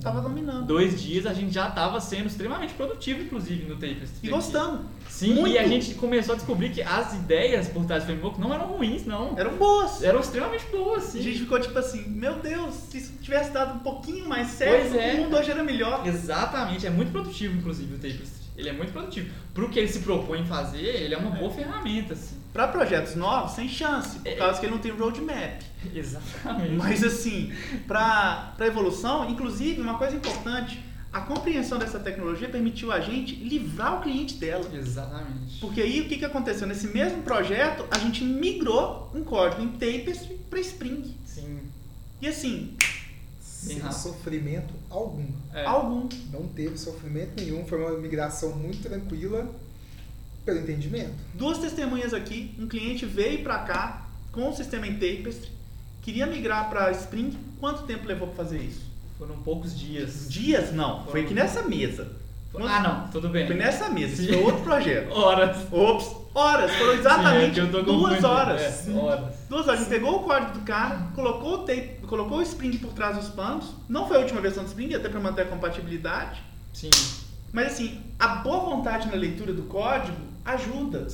Tava dominando. dois dias a gente já estava sendo extremamente produtivo, inclusive, no Tapestry. E gostando. Sim, Muito. e a gente começou a descobrir que as ideias por trás do framework não eram ruins, não. Eram boas. Eram extremamente boas, A sim. gente ficou tipo assim, meu Deus, se isso tivesse dado um pouquinho mais certo, é. o mundo hoje era melhor. Exatamente, é muito produtivo, inclusive, o Tapestry. Ele é muito produtivo. Pro que ele se propõe fazer, ele é uma boa ferramenta, assim. Pra projetos novos, sem chance, por É. causa que ele não tem roadmap. Exatamente. Mas assim, pra evolução, inclusive, uma coisa importante, A compreensão dessa tecnologia permitiu a gente livrar o cliente dela. Exatamente. Porque aí o que, que aconteceu? Nesse mesmo projeto, a gente migrou um código em Tapestry para Spring. Sim. E assim, Sem rápido. sofrimento algum. É. algum. Não teve sofrimento nenhum, foi uma migração muito tranquila pelo entendimento. Duas testemunhas aqui, um cliente veio para cá com o sistema em Tapestry, queria migrar para Spring. Quanto tempo levou para fazer isso? Foram poucos dias. Dias? Não, foi aqui nessa mesa. Ah, não, tudo bem. Foi nessa mesa, Sim. isso foi outro projeto. Horas. Ops, horas, foram Sim, é exatamente eu tô duas horas. É, horas. Duas horas. A gente pegou o código do cara, colocou o, tape, colocou o Spring por trás dos panos. Não foi a última versão do Spring, até para manter a compatibilidade. Sim, Mas assim, a boa vontade na leitura do código ajuda.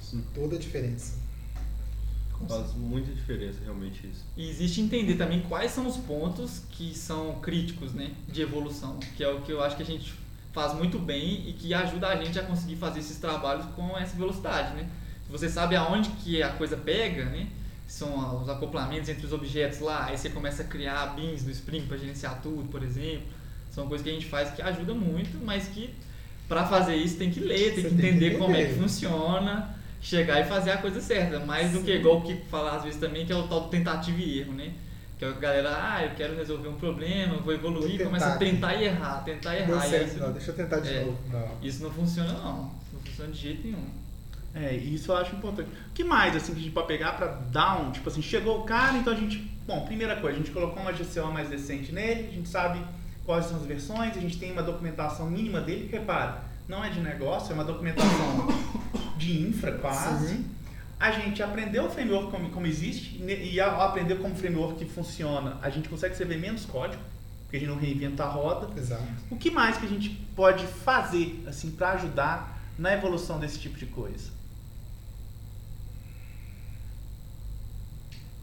sim. Toda a diferença. Faz muita diferença realmente isso. E existe entender também quais são os pontos que são críticos, né, de evolução, que é o que eu acho que a gente faz muito bem e que ajuda a gente a conseguir fazer esses trabalhos com essa velocidade, né? Se você sabe aonde que a coisa pega, né, são os acoplamentos entre os objetos lá, aí você começa a criar bins no Spring para gerenciar tudo, por exemplo. São coisas que a gente faz que ajuda muito, mas que para fazer isso tem que ler, tem Você que tem que entender como é que entender. funciona, chegar e fazer a coisa certa. Mais do que igual o que fala às vezes também, que é o tal do tentativa e erro, né? Que é a galera, ah, eu quero resolver um problema, vou evoluir, Vou começa a tentar. e errar, tentar e errar. e aí certo, você não, não- deixa eu tentar de É. novo. Não. Isso não funciona não. Isso não funciona de jeito nenhum. É, isso eu acho importante. O que mais, assim, que a gente pode pegar pra dar um, tipo assim, chegou o cara, então a gente, bom, primeira coisa, a gente colocou uma GCO mais decente nele, a gente sabe quais são as versões, a gente tem uma documentação mínima dele, repara, não é de negócio, é uma documentação de infra quase. Sim. A gente aprendeu o framework como, como existe, e e ao aprender como o framework funciona, a gente consegue escrever menos código, porque a gente não reinventa a roda. Exato. O que mais que a gente pode fazer, assim, para ajudar na evolução desse tipo de coisa?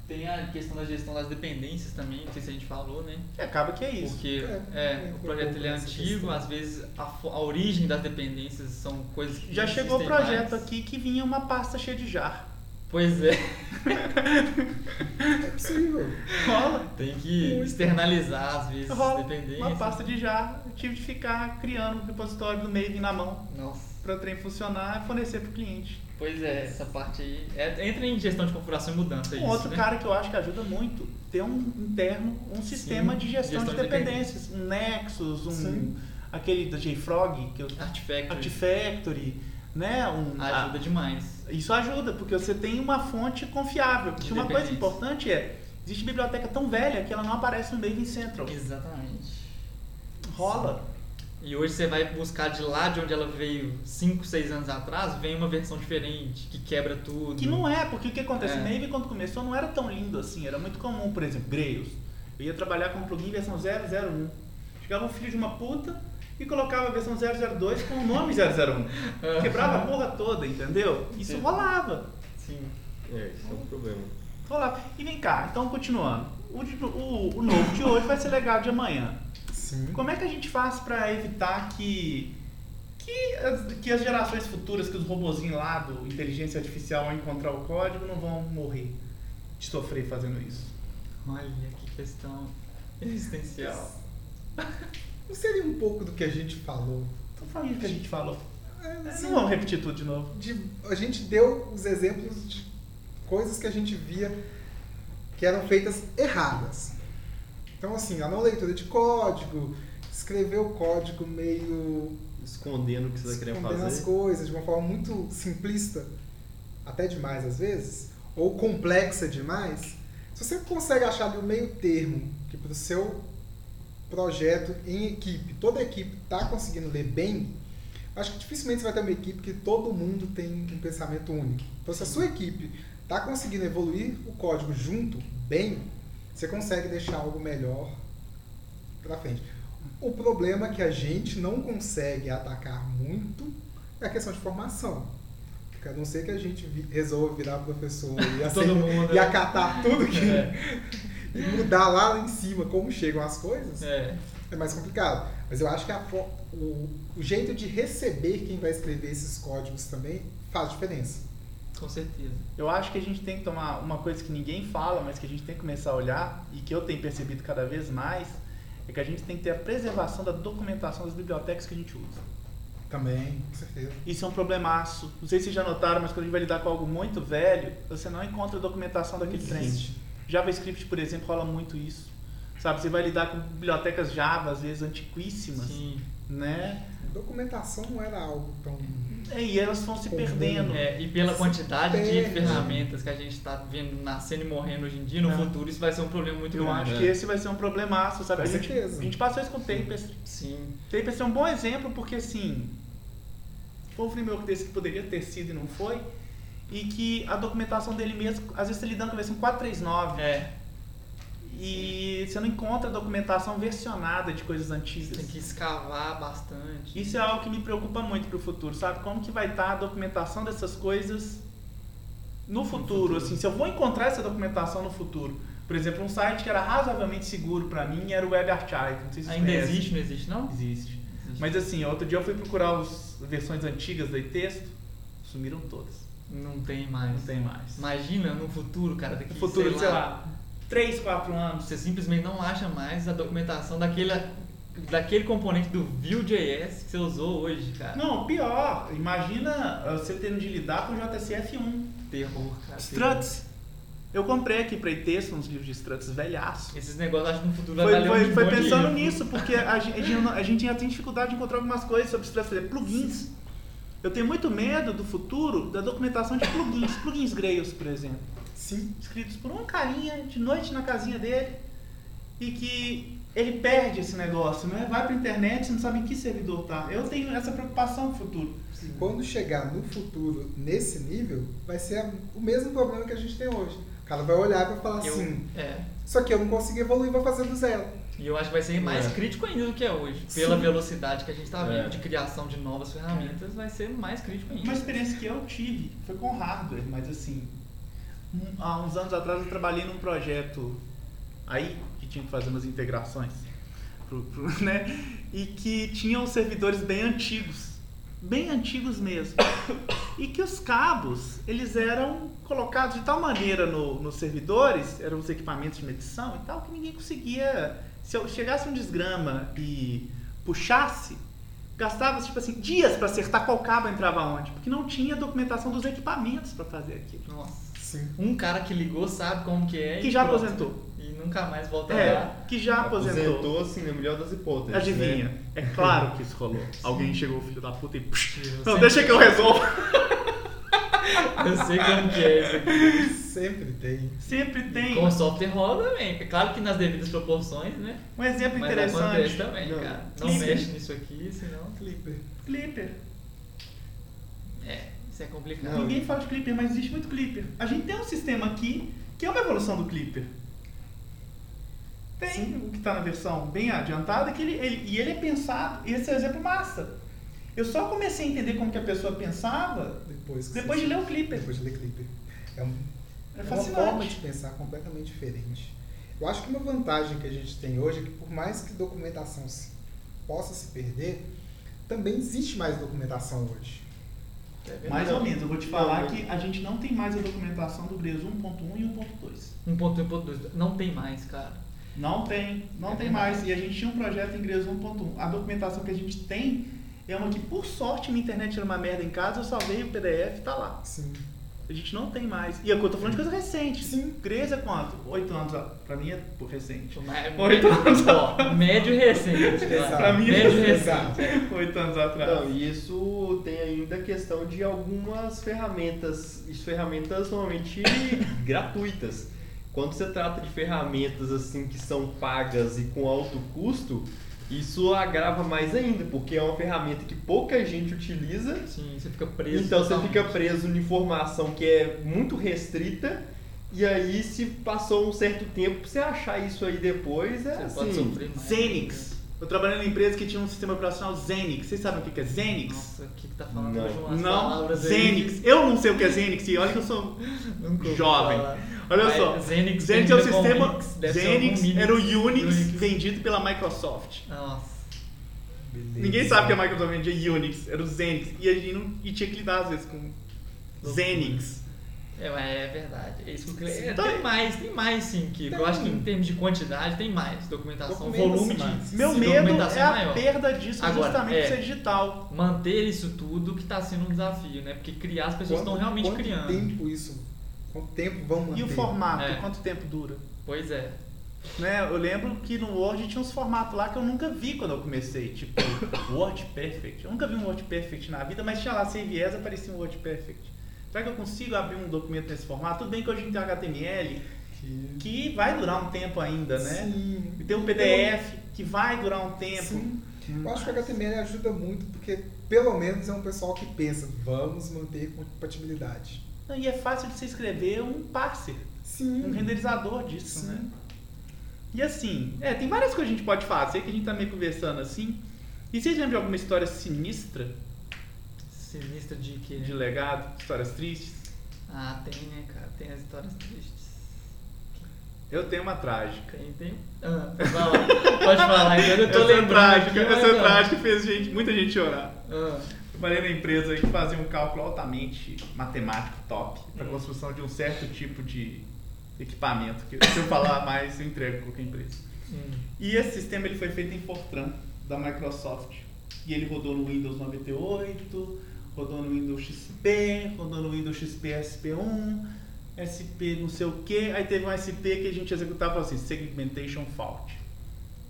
Tem a questão da gestão das dependências também, não sei se a gente falou, né? Que acaba que é isso. Porque É, é, é, o projeto ele é antigo, questão. às vezes a, a origem das dependências são coisas que Já chegou o projeto mais. aqui que vinha uma pasta cheia de jar. Pois é, É possível. Rola, tem que Muito. externalizar às vezes rola. dependências. Uma pasta de jar. Eu tive de ficar criando um repositório do Maven na mão Nossa. para o trem funcionar e fornecer para o cliente. Pois é, essa parte aí. é- entra em gestão de configuração e mudança. Um isso, outro né? cara que eu acho que ajuda muito, ter um interno, um sistema de gestão, gestão de de dependências. Um Nexus, um Sim. aquele da JFrog, que eu, Artifactory Artifactory, né? Um, ajuda a- demais. Isso ajuda, porque você tem uma fonte confiável. Porque De uma coisa importante é, existe biblioteca tão velha que ela não aparece no Maven Central. Exatamente. Rola. E hoje você vai buscar de lá de onde ela veio 5, 6 anos atrás, vem uma versão diferente, que quebra tudo. Que não é, porque o que acontece? É. O Maven quando começou não era tão lindo assim, era muito comum, por exemplo, Grails. Eu ia trabalhar com um plugin versão 001. Chegava um filho de uma puta e colocava a versão 002 com o nome 001. Quebrava a porra toda, entendeu? Isso Sim. rolava. Sim. É, isso é um problema. Rolava. E vem cá, então continuando. O, o, o novo de hoje vai ser legal de amanhã. Sim. Como é que a gente faz para evitar que, que, as, que as gerações futuras, que os robozinhos lá do inteligência artificial ao encontrar o código não vão morrer de sofrer fazendo isso? Olha que questão existencial. Não seria um pouco do que a gente falou? Tô falando o que a gente falou. É, É, assim, Não vamos repetir tudo de novo. de- a gente deu os exemplos de coisas que a gente via que eram feitas erradas. Então, assim, a não leitura de código, escrever o código meio Escondendo o que você está querendo escondendo as fazer. coisas de uma forma muito simplista, até demais às vezes, ou complexa demais. Se você consegue achar ali o meio termo, que para o seu projeto em equipe, toda a equipe está conseguindo ler bem, acho que dificilmente você vai ter uma equipe que todo mundo tem um pensamento único. Então, se a sua equipe está conseguindo evoluir o código junto, bem, você consegue deixar algo melhor para frente. O problema que a gente não consegue atacar muito é a questão de formação. A não ser que a gente resolva virar professor e, aceitar- mundo, e né? acatar tudo que. É, e mudar lá em cima como chegam as coisas, é. é mais complicado. Mas eu acho que a o, o jeito de receber quem vai escrever esses códigos também faz diferença. Com certeza. Eu acho que a gente tem que tomar uma coisa que ninguém fala, mas que a gente tem que começar a olhar e que eu tenho percebido cada vez mais, é que a gente tem que ter a preservação da documentação das bibliotecas que a gente usa. Também, com certeza. Isso é um problemaço. Não sei se vocês já notaram, mas quando a gente vai lidar com algo muito velho, você não encontra a documentação daquele trem. JavaScript, por exemplo, rola muito isso. Sabe, você vai lidar com bibliotecas Java, às vezes antiquíssimas, Sim. né? Documentação não era algo tão. É, E elas vão se perdendo. É, e pela quantidade de ferramentas que a gente está vendo nascendo e morrendo hoje em dia, no É. futuro isso vai ser um problema muito Eu grande. acho que esse vai ser um problemaço, sabe? Com a, gente, certeza. a gente passou isso com o Tapestry. Sim. Tapestry é um bom exemplo porque, assim, foi um framework desse que poderia ter sido e não foi. E que a documentação dele mesmo, às vezes você lidando com a versão 439 É, e você não encontra documentação versionada de coisas antigas. tem que escavar bastante. Isso é algo que me preocupa muito pro futuro, sabe? Como que vai estar a documentação dessas coisas no futuro? Assim, se eu vou encontrar essa documentação no futuro. Por exemplo, um site que era razoavelmente seguro pra mim era o Web Archive. Não sei se Ainda conhecem. existe, não existe não? Existe. Existe. Mas assim, outro dia eu fui procurar as versões antigas do texto, sumiram todas. Não tem mais. Não tem mais. Imagina no futuro, cara, daqui No futuro, sei, sei lá, 3, 4 anos. Você simplesmente não acha mais a documentação daquele, daquele componente do Vue.js que você usou hoje, cara. Não, pior. Imagina uh, você tendo de lidar com o JSF1. Terror, cara. Struts. Eu comprei aqui para texto uns livros de struts velhaço. Esses negócios acho que no futuro vai Foi, valer foi, foi de pensando nisso, porque a gente, a gente- ainda tem dificuldade de encontrar algumas coisas sobre struts, exemplo, plugins. Eu tenho muito medo do futuro da documentação de plugins, plugins Grails, por exemplo. Sim. escritos por um carinha de noite na casinha dele e que ele perde esse negócio, né? Vai pra internet, você não sabe em que servidor tá. Eu tenho essa preocupação no futuro. E quando chegar no futuro nesse nível, vai ser o mesmo problema que a gente tem hoje. O cara vai olhar e vai falar Eu- assim: É. Isso aqui eu não consegui evoluir, vou fazer do zero. E eu acho que vai ser mais É. crítico ainda do que é hoje. Pela Sim. velocidade que a gente está vendo É. de criação de novas ferramentas, vai ser mais crítico ainda. Uma experiência que eu tive foi com hardware, mas assim, há uns anos atrás eu trabalhei num projeto aí que tinha que fazer umas integrações, pro- pro- né? E que tinham servidores bem antigos, bem antigos mesmo. E que os cabos, eles eram colocados de tal maneira no- nos servidores, eram os equipamentos de medição e tal, que ninguém conseguia. Se eu chegasse um desgrama e puxasse, gastava tipo assim dias para acertar qual cabo entrava onde, porque não tinha documentação dos equipamentos para fazer aquilo. Nossa. Sim. Um cara que ligou sabe como que é. Que e já pronto. aposentou. E nunca mais volta É, lá. que já aposentou. assim, na melhor das hipóteses. Adivinha? Né? É claro que isso rolou. Alguém chegou, filho da puta, e. Eu Não, deixa que eu resolvo. Eu sei como que é isso aqui. Sempre tem. Sempre tem. Com software rola também. É Claro que nas devidas proporções, né? Um exemplo Mas interessante. também, Não. cara. Não Clipper. mexe nisso aqui, senão. Clipper. Clipper. Isso é complicado. Não, Ninguém fala de Clipper, mas existe muito Clipper. A gente tem um sistema aqui que é uma evolução do Clipper. Tem o que está na versão bem adiantada, que ele, ele- e ele é pensado, e esse é um exemplo massa. Eu só comecei a entender como que a pessoa pensava Depois, que depois de ler o Clipper. Depois de ler Clipper. É, um- É é uma forma de pensar completamente diferente. Eu acho que uma vantagem que a gente tem hoje é que por mais que documentação se- possa se perder, também existe mais documentação hoje. É. Mais ou menos, eu vou te falar Não, que a gente não tem mais a documentação do Breus 1.1 e 1.2. 1.1.2. Não tem mais, cara. Não tem, não É tem mais. E a gente tinha um projeto em Greus 1.1. A documentação que a gente tem é uma que, por sorte, minha internet era uma merda em casa, eu salvei o PDF e tá lá. Sim. A gente não tem mais. E eu tô falando de coisa recente. Sim. Greus é quanto? Oito anos. Pra mim é por recente. Mas- Oito anos. Ó, médio recente. Exato. Pra mim é médio recente. Oito anos atrás. Não, e isso tem ainda a questão de algumas ferramentas, isso ferramentas normalmente gratuitas. Quando você trata de ferramentas assim que são pagas e com alto custo, isso agrava mais ainda, porque é uma ferramenta que pouca gente utiliza, Sim, você fica preso. então você totalmente. fica preso em informação que é muito restrita. E aí, se passou um certo tempo, pra você achar isso aí depois, é Você pode assim. sofrer mais. Zenix. Eu trabalhei numa empresa que tinha um sistema operacional Zenix. Vocês sabem o que é Zenix? Nossa, o que, que tá falando Não. Não, aí? Zenix. Eu não sei o que é Zenix e olha que eu sou jovem. falar. Olha Mas só. Zenix, Zenix é o sistema. Zenix era o Unix. Unix, Unix. vendido pela Microsoft. Nossa. Beleza. Ninguém sabe que a Microsoft vendia Unix, era o Zenix. E a gente não, e tinha que lidar às vezes com Zenix. É, é verdade. É isso que eu queria- é, Então- tem mais, tem mais sim, que eu acho que em termos de quantidade tem mais. Documentação, volume de. Meu medo é a maior. perda disso Agora, justamente é. por ser digital. Manter isso tudo que está sendo um desafio, né? Porque criar as pessoas estão realmente quanto criando. tempo isso? Quanto tempo vão manter? E o formato, É. quanto tempo dura? Pois é. Né? Eu lembro que no Word tinha uns formatos lá que eu nunca vi quando eu comecei, tipo Word Perfect. Eu nunca vi um Word Perfect na vida, mas tinha lá Save As, aparecia um Word Perfect. Será que eu consigo abrir um documento nesse formato? Tudo bem que hoje tem HTML, Que... que vai durar um tempo ainda, né? Sim. E tem um PDF que vai durar um tempo. Sim. Eu acho que o HTML ajuda muito porque, pelo menos, é um pessoal que pensa, vamos manter compatibilidade. E é fácil de se escrever um parser, Sim. um renderizador disso, Sim. né? E assim, é, tem várias coisas que a gente pode fazer que a gente tá meio conversando assim. E vocês lembram de alguma história sinistra Sinistra de que. de legado, histórias tristes? Ah, tem, né, cara? Tem as histórias tristes. Eu tenho uma trágica. Tem, tem. Ah, pode falar. Pode falar, então eu tô essa lembrando. trágica, aqui, essa não. trágica fez gente, muita gente chorar. Ah, Trabalhei na empresa que fazia um cálculo altamente matemático top para Hum. construção de um certo tipo de equipamento. Que se eu falar mais, eu entrego qualquer empresa. hum. E esse sistema ele foi feito em Fortran, da Microsoft. E ele rodou no Windows 98, rodou no Windows XP, rodou no Windows XP SP1, SP não sei o que. Aí teve um SP que a gente executava assim, Segmentation Fault.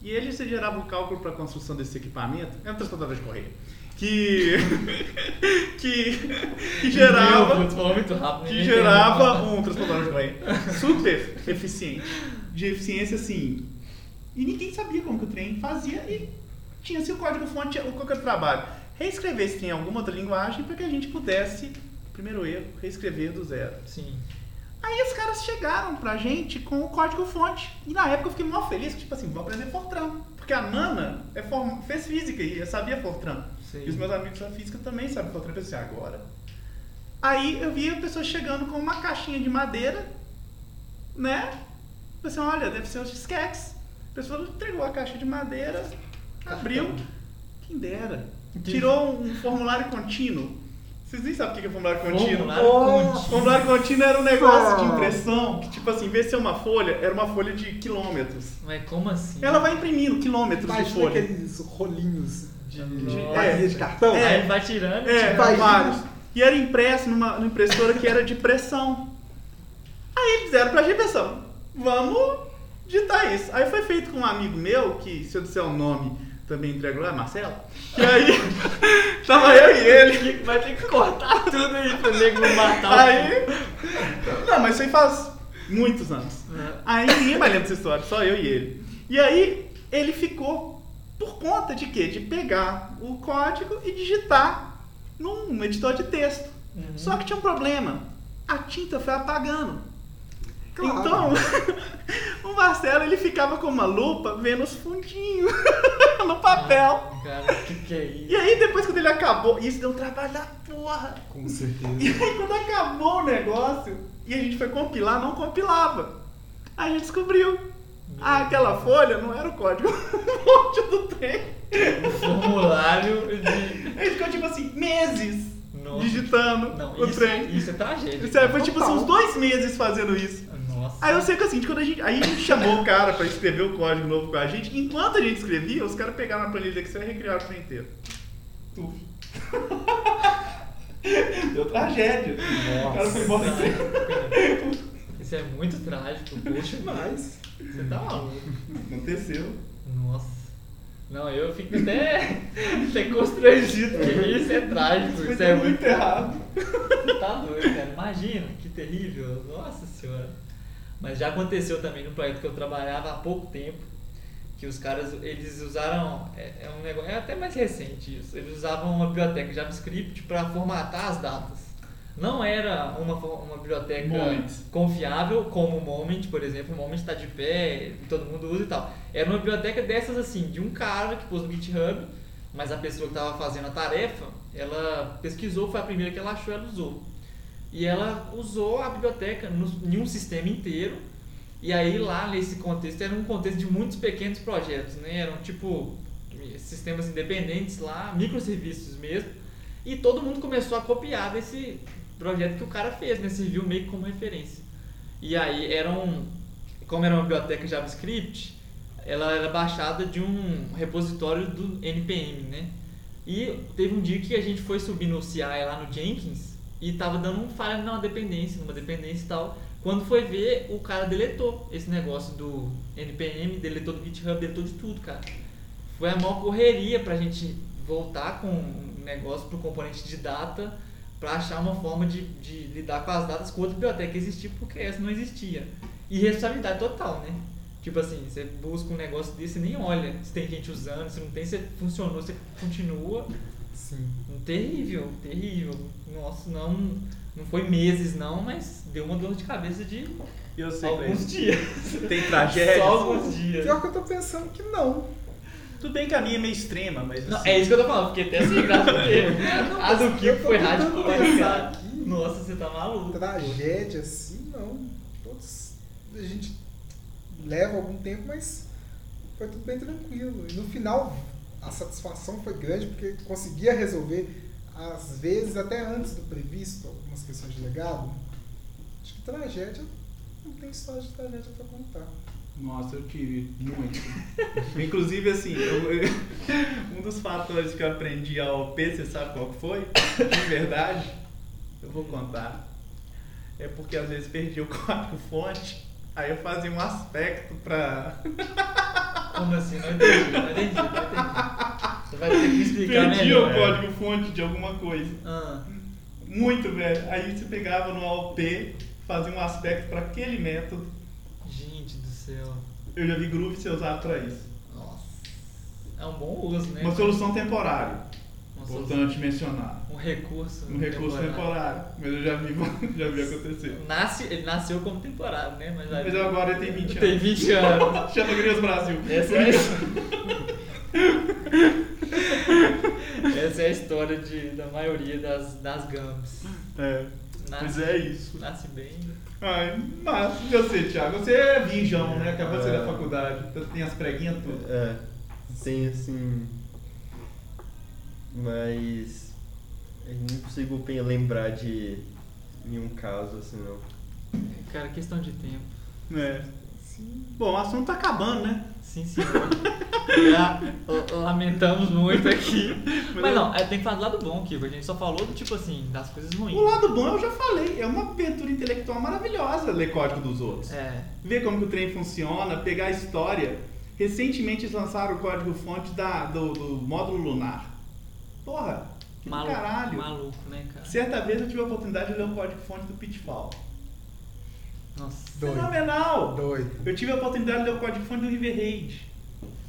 E ele se gerava um cálculo para a construção desse equipamento, é um transportador de correio, que, que, que gerava Meu, falou muito rápido. que gerava um transportador de correio super eficiente. De eficiência assim. E ninguém sabia como que o trem fazia e tinha-se o código fonte, o qualquer trabalho. Reescrever esse trem em alguma outra linguagem para que a gente pudesse, primeiro erro, reescrever do zero. Sim. Aí os caras chegaram pra gente com o código fonte. E na época eu fiquei mó feliz, tipo assim, vou aprender Fortran. Porque a Nana é form- fez física e eu sabia Fortran. Sim. E os meus amigos da física também sabem Fortran. Eu pensei, agora. Aí eu vi a pessoa chegando com uma caixinha de madeira, né? Eu pensei, olha, deve ser os disquetes. A pessoa entregou a caixa de madeira, abriu, quem dera. Tirou um formulário contínuo. Vocês nem sabem o que é formulário contínuo. Formulário Nossa. contínuo. Formulário contínuo era um negócio de impressão que, tipo assim, em vez de ser uma folha, era uma folha de quilômetros. Mas como assim? Ela vai imprimindo quilômetros de Imagina folha. aqueles rolinhos de, de Nossa. bacia de cartão. Aí É. ele vai tirando. É, tipo, vários. E era impresso numa, numa impressora que era de pressão. Aí eles fizeram pra gente pressão. Vamos digitar isso. Aí foi feito com um amigo meu, que se eu disser o nome, também entrego lá, Marcelo. Que aí tava eu e ele. Vai ter que cortar tudo aí pra nego não matar o Aí. Não, mas isso aí faz muitos anos. É. Aí ninguém mais lembra dessa história, só eu e ele. E aí ele ficou por conta de quê? De pegar o código e digitar num editor de texto. Uhum. Só que tinha um problema. A tinta foi apagando. Claro. Então, o Marcelo ele ficava com uma lupa vendo os fundinhos no papel. Cara, o que, que é isso? E aí depois quando ele acabou, isso deu um trabalho da porra. Com certeza. E aí quando acabou o negócio e a gente foi compilar, não compilava. Aí a gente descobriu. Ah, aquela folha não era o código fonte do trem. O formulário de. Aí ficou tipo assim, meses Nossa. digitando Não, o isso, trem. isso é tragédia. Sério, foi tipo assim, uns dois meses fazendo isso. Nossa. Aí eu sei que assim, quando a gente. Aí a gente chamou o cara pra escrever o código novo com a gente. Enquanto a gente escrevia, os caras pegaram a planilha Excel e recriaram o trem inteiro. Tuf. Deu tragédia. O cara foi embora. Isso é muito trágico, poxa. Demais. Você tá maluco. Aconteceu. Nossa. Não, eu fico até, até constrangido, porque isso é trágico, Foi isso é muito errado. Você tá doido, cara. Imagina, que terrível. Nossa senhora. Mas já aconteceu também no projeto que eu trabalhava há pouco tempo, que os caras, eles usaram, é, é um negócio, é até mais recente isso, eles usavam uma biblioteca JavaScript para formatar as datas. Não era uma, uma biblioteca Moment. confiável como o Moment, por exemplo, o Moment está de pé, todo mundo usa e tal. Era uma biblioteca dessas assim, de um cara que pôs no GitHub, mas a pessoa que estava fazendo a tarefa, ela pesquisou, foi a primeira que ela achou, ela usou. E ela usou a biblioteca no, em um sistema inteiro. E aí lá nesse contexto era um contexto de muitos pequenos projetos, né? Eram tipo sistemas independentes lá, microserviços mesmo. E todo mundo começou a copiar desse, projeto que o cara fez, né? Serviu meio como referência. E aí era um, como era uma biblioteca JavaScript, ela era baixada de um repositório do NPM, né? E teve um dia que a gente foi subir no CI lá no Jenkins e tava dando um falha numa dependência, numa dependência e tal. Quando foi ver, o cara deletou esse negócio do NPM, deletou do GitHub, deletou de tudo, cara. Foi a maior correria pra gente voltar com um negócio pro componente de data para achar uma forma de, de lidar com as datas com outra biblioteca que existia porque essa não existia. E responsabilidade total, né? Tipo assim, você busca um negócio desse e nem olha se tem gente usando, se não tem, se funcionou, você continua. Sim. Terrível, terrível. Nossa, não, não foi meses não, mas deu uma dor de cabeça de Eu sei, alguns mas dias. tem tragédia. Só alguns dias. Pior que eu tô pensando que não. Tudo bem que a minha é meio extrema, mas Não, assim, é isso que eu tô falando, porque até sem graça mesmo. Não, A do tô foi cara. aqui. Nossa, você tá maluco. Tragédia assim, não. Todos a gente leva algum tempo, mas foi tudo bem tranquilo. E no final a satisfação foi grande porque conseguia resolver, às vezes até antes do previsto, algumas questões de legado. Acho que tragédia, não tem história de tragédia pra contar. Nossa, eu tive muito. Inclusive, assim, eu- eu- um dos fatores que eu aprendi a OP, você sabe qual foi? De verdade, eu vou contar. É porque às vezes perdi o código fonte, aí eu fazia um aspecto pra. Como assim? Não entendi, não entendi, não entendi. Você vai ter que explicar Perdi melhor. o código fonte de alguma coisa. Ah, Muito, velho. Aí você pegava no AOP, fazia um aspecto pra aquele método. gente do céu. Eu já vi Groove ser usado pra isso. Nossa. É um bom uso, né? Uma solução temporária. Importante mencionar. Um recurso. Um recurso temporário. Mas eu já vi, já vi acontecer. Nasce, ele nasceu como temporário, né? Mas, Mas agora ele tem 20 anos. Tem 20 anos. Chama Grias Brasil. Essa é, a... Essa é a história de, da maioria das, das gams. É. Nasce, Mas é isso. Nasce bem. Ai, mas você, Thiago? Você é virgão, né? Acabou de sair É. da faculdade. Então tem as preguinhas tudo. É, tem assim. Mas. Eu não consigo bem lembrar de nenhum caso assim, não. Cara, questão de tempo. É. Bom, o assunto tá acabando, né? Sim, senhor. Já lamentamos muito aqui. Mas não, é, tem que falar do lado bom, Kiko. A gente só falou do tipo assim, das coisas ruins. O lado bom eu já falei. É uma aventura intelectual maravilhosa ler código dos outros. É. Ver como que o trem funciona, pegar a história. Recentemente eles lançaram o código-fonte da, do, do módulo lunar. Porra, que Maluco, caralho. maluco, né, cara? Certa vez eu tive a oportunidade de ler o código-fonte do Pitfall. Nossa. Doido. Fenomenal! Doido. Eu tive a oportunidade de ler o código-fonte do River Raid.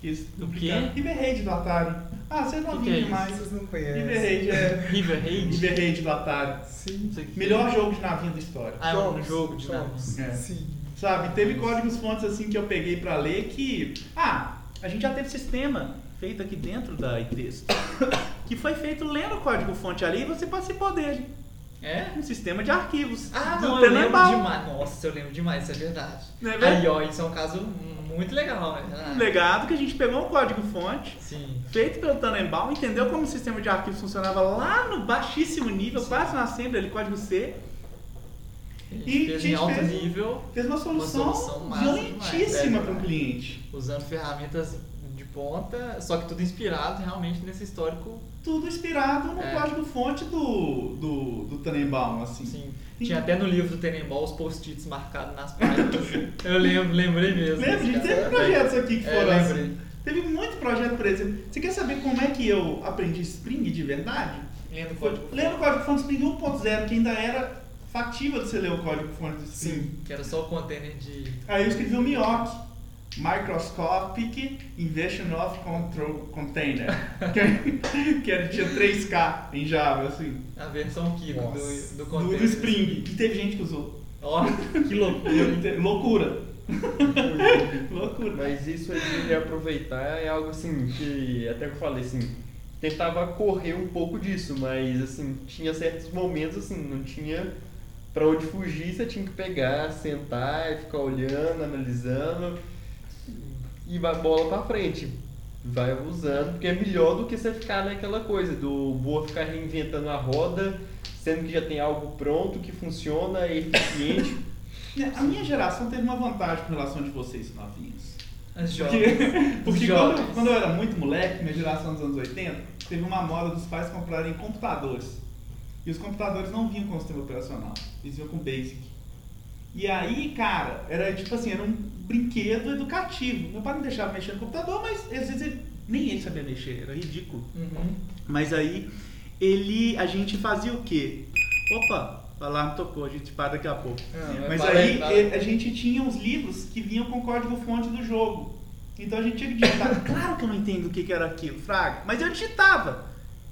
Eles Do quê? River Raid do Atari. Ah, vocês não que é isso? demais. Vocês não River conhecem. Raid é. River Raid? River Raid do Atari. Sim. Melhor é. jogo de navio da história. Ah, é um jogo de navio. É. Sim. Sabe, teve códigos fontes assim que eu peguei pra ler que. Ah, a gente já teve sistema feito aqui dentro da iTexto. Que foi feito lendo o código fonte ali e você participou dele. É? Um sistema de arquivos. Ah, não, eu lembro demais. Nossa, eu lembro demais, isso é verdade. Não é verdade? Aí, ó, isso é um caso muito legal, né? Ah, Um legado que a gente pegou um código fonte Sim. feito pelo Tannenbaum, entendeu como o sistema de arquivos funcionava lá no baixíssimo nível, quase na assembly ali, código C, E fez em alto fez- nível, fez uma solução, solução massa violentíssima demais, para o é. cliente. usando ferramentas de ponta, só que tudo inspirado realmente nesse histórico. Tudo inspirado no É. código fonte do, do, do Tannenbaum, assim. Assim, tinha até no livro do Tenenbaum os post-its marcados nas páginas. eu lembro, lembrei mesmo. Lembra? A gente teve projetos aqui que É, foram lembrei. assim. Teve muito projeto, por exemplo. Você quer saber como é que eu aprendi Spring de verdade? Lendo o código. Lembra o código fonte Spring 1.0, que ainda era factível de você ler o código fonte do Spring. Sim, que era só o container de. Aí eu escrevi o MIOC. Microscopic Inversion of Control Container. que, que era, tinha 3K em Java, assim. A versão Nossa. do, do Do, container. do Spring. E teve gente que usou. Ó, que loucura. Loucura. Loucura. Mas isso aí de reaproveitar é algo assim que até que eu falei assim, tentava correr um pouco disso, mas assim, tinha certos momentos assim, não tinha pra onde fugir, você tinha que pegar, sentar e ficar olhando, analisando e vai bola pra frente. Vai usando, porque é melhor do que você ficar naquela coisa do vou ficar reinventando a roda sendo que já tem algo pronto que funciona, é eficiente. Né, A minha geração teve uma vantagem com relação de vocês novinhos. As Porque, jovens. porque quando, quando eu era muito moleque, minha geração dos anos 80, teve uma moda dos pais comprarem computadores. E os computadores não vinham com o sistema operacional, eles vinham com Basic. E aí, cara, era tipo assim, era um brinquedo educativo. Meu pai não deixava mexer no computador, mas às vezes ele- nem ele sabia mexer, era ridículo. Uhum. Mas aí ele, a gente fazia o quê? Opa, o alarme tocou, a gente para daqui a pouco. Não, Mas fala aí eh, a gente tinha os livros que vinham com o código-fonte do jogo. Então a gente tinha que digitar. claro que eu não entendo o que que era aquilo, Fraga, mas eu digitava.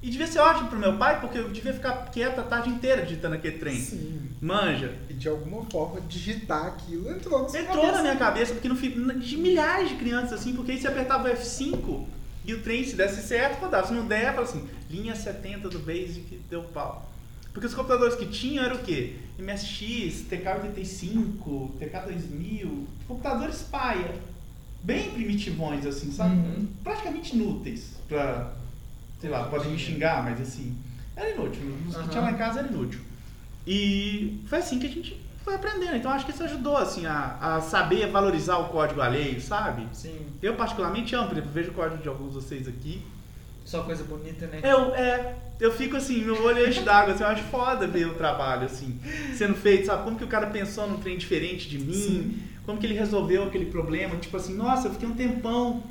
E devia ser ótimo pro meu pai, porque eu devia ficar quieto a tarde inteira digitando aquele trem. Sim. Manja. E de alguma forma digitar aquilo entrou na sua Entrou cabeça. na minha cabeça, porque fi- de milhares de crianças assim, porque aí você apertava o F5 e o trem, se desse certo, rodava. Se não der, fala assim, linha 70 do Basic, deu pau. Porque os computadores que tinham eram o quê? MSX, TK85, TK2000, computadores paia. Bem primitivões, assim, sabe? Uhum. Praticamente inúteis pra, sei lá, podem me xingar, mas assim, era inútil. Os que tinha lá em casa era inútil. E foi assim que a gente foi aprendendo. Então acho que isso ajudou, assim, a, a saber valorizar o código alheio, sabe? Sim. Eu particularmente amo, por exemplo, vejo o código de alguns de vocês aqui. Só coisa bonita, né? Eu, é, eu fico assim, meu olho enche d'água, assim, eu acho foda ver o trabalho, assim, sendo feito, sabe? Como que o cara pensou num trem diferente de mim, como que ele resolveu aquele problema, tipo assim, nossa, eu fiquei um tempão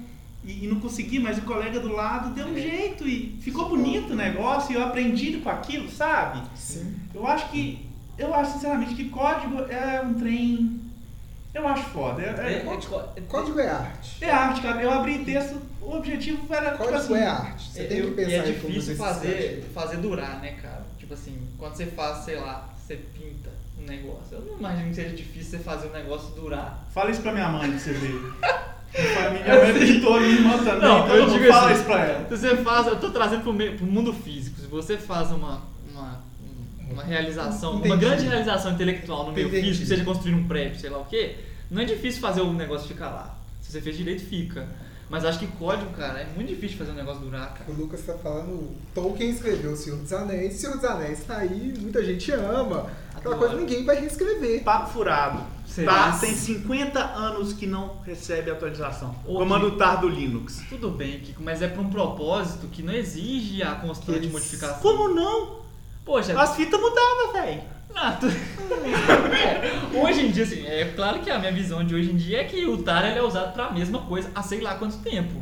e, e não consegui, mas o colega do lado deu um É. jeito e ficou bonito o negócio e eu aprendi com aquilo, sabe? Sim. Eu acho que, eu acho sinceramente que código é um trem, eu acho foda, é, É, é, é, tipo, é- Código é arte. é arte, cara, eu abri texto, o objetivo era, tipo Código assim, é arte. Você tem que pensar e é em como difícil fazer, fazer durar, né, cara? Tipo assim, quando você faz, sei lá, você pinta um negócio. Eu não imagino que seja difícil você fazer um negócio durar. Fala isso pra minha mãe pra você Minha mãe pintou minha irmã também. Não, todo eu digo fala assim, isso pra ela. Se você faz, eu tô trazendo pro, meio, pro mundo físico. Se você faz uma, uma, uma realização, uma Entendi. grande realização intelectual no meio Entendi. físico, seja construir um prédio, sei lá o quê, não é difícil fazer o negócio ficar lá. Se você fez direito, fica. Mas acho que código, cara, é muito difícil fazer um negócio durar, cara. O Lucas tá falando, Tolkien escreveu O Senhor dos Anéis, O Senhor dos Anéis tá aí, muita gente ama. Aquela Adoro. coisa ninguém vai reescrever. Papo furado. Será? Tá? Tem 50 anos que não recebe atualização. Ô, Comando tar do Linux. Tudo bem, Kiko, mas é pra um propósito que não exige a constante Eles- modificação. Como não? Poxa, As fitas mudavam, velho. Ah, tu- É, hoje em dia, assim, é claro que a minha visão de hoje em dia é que o TAR ele é usado pra mesma coisa há sei lá quanto tempo.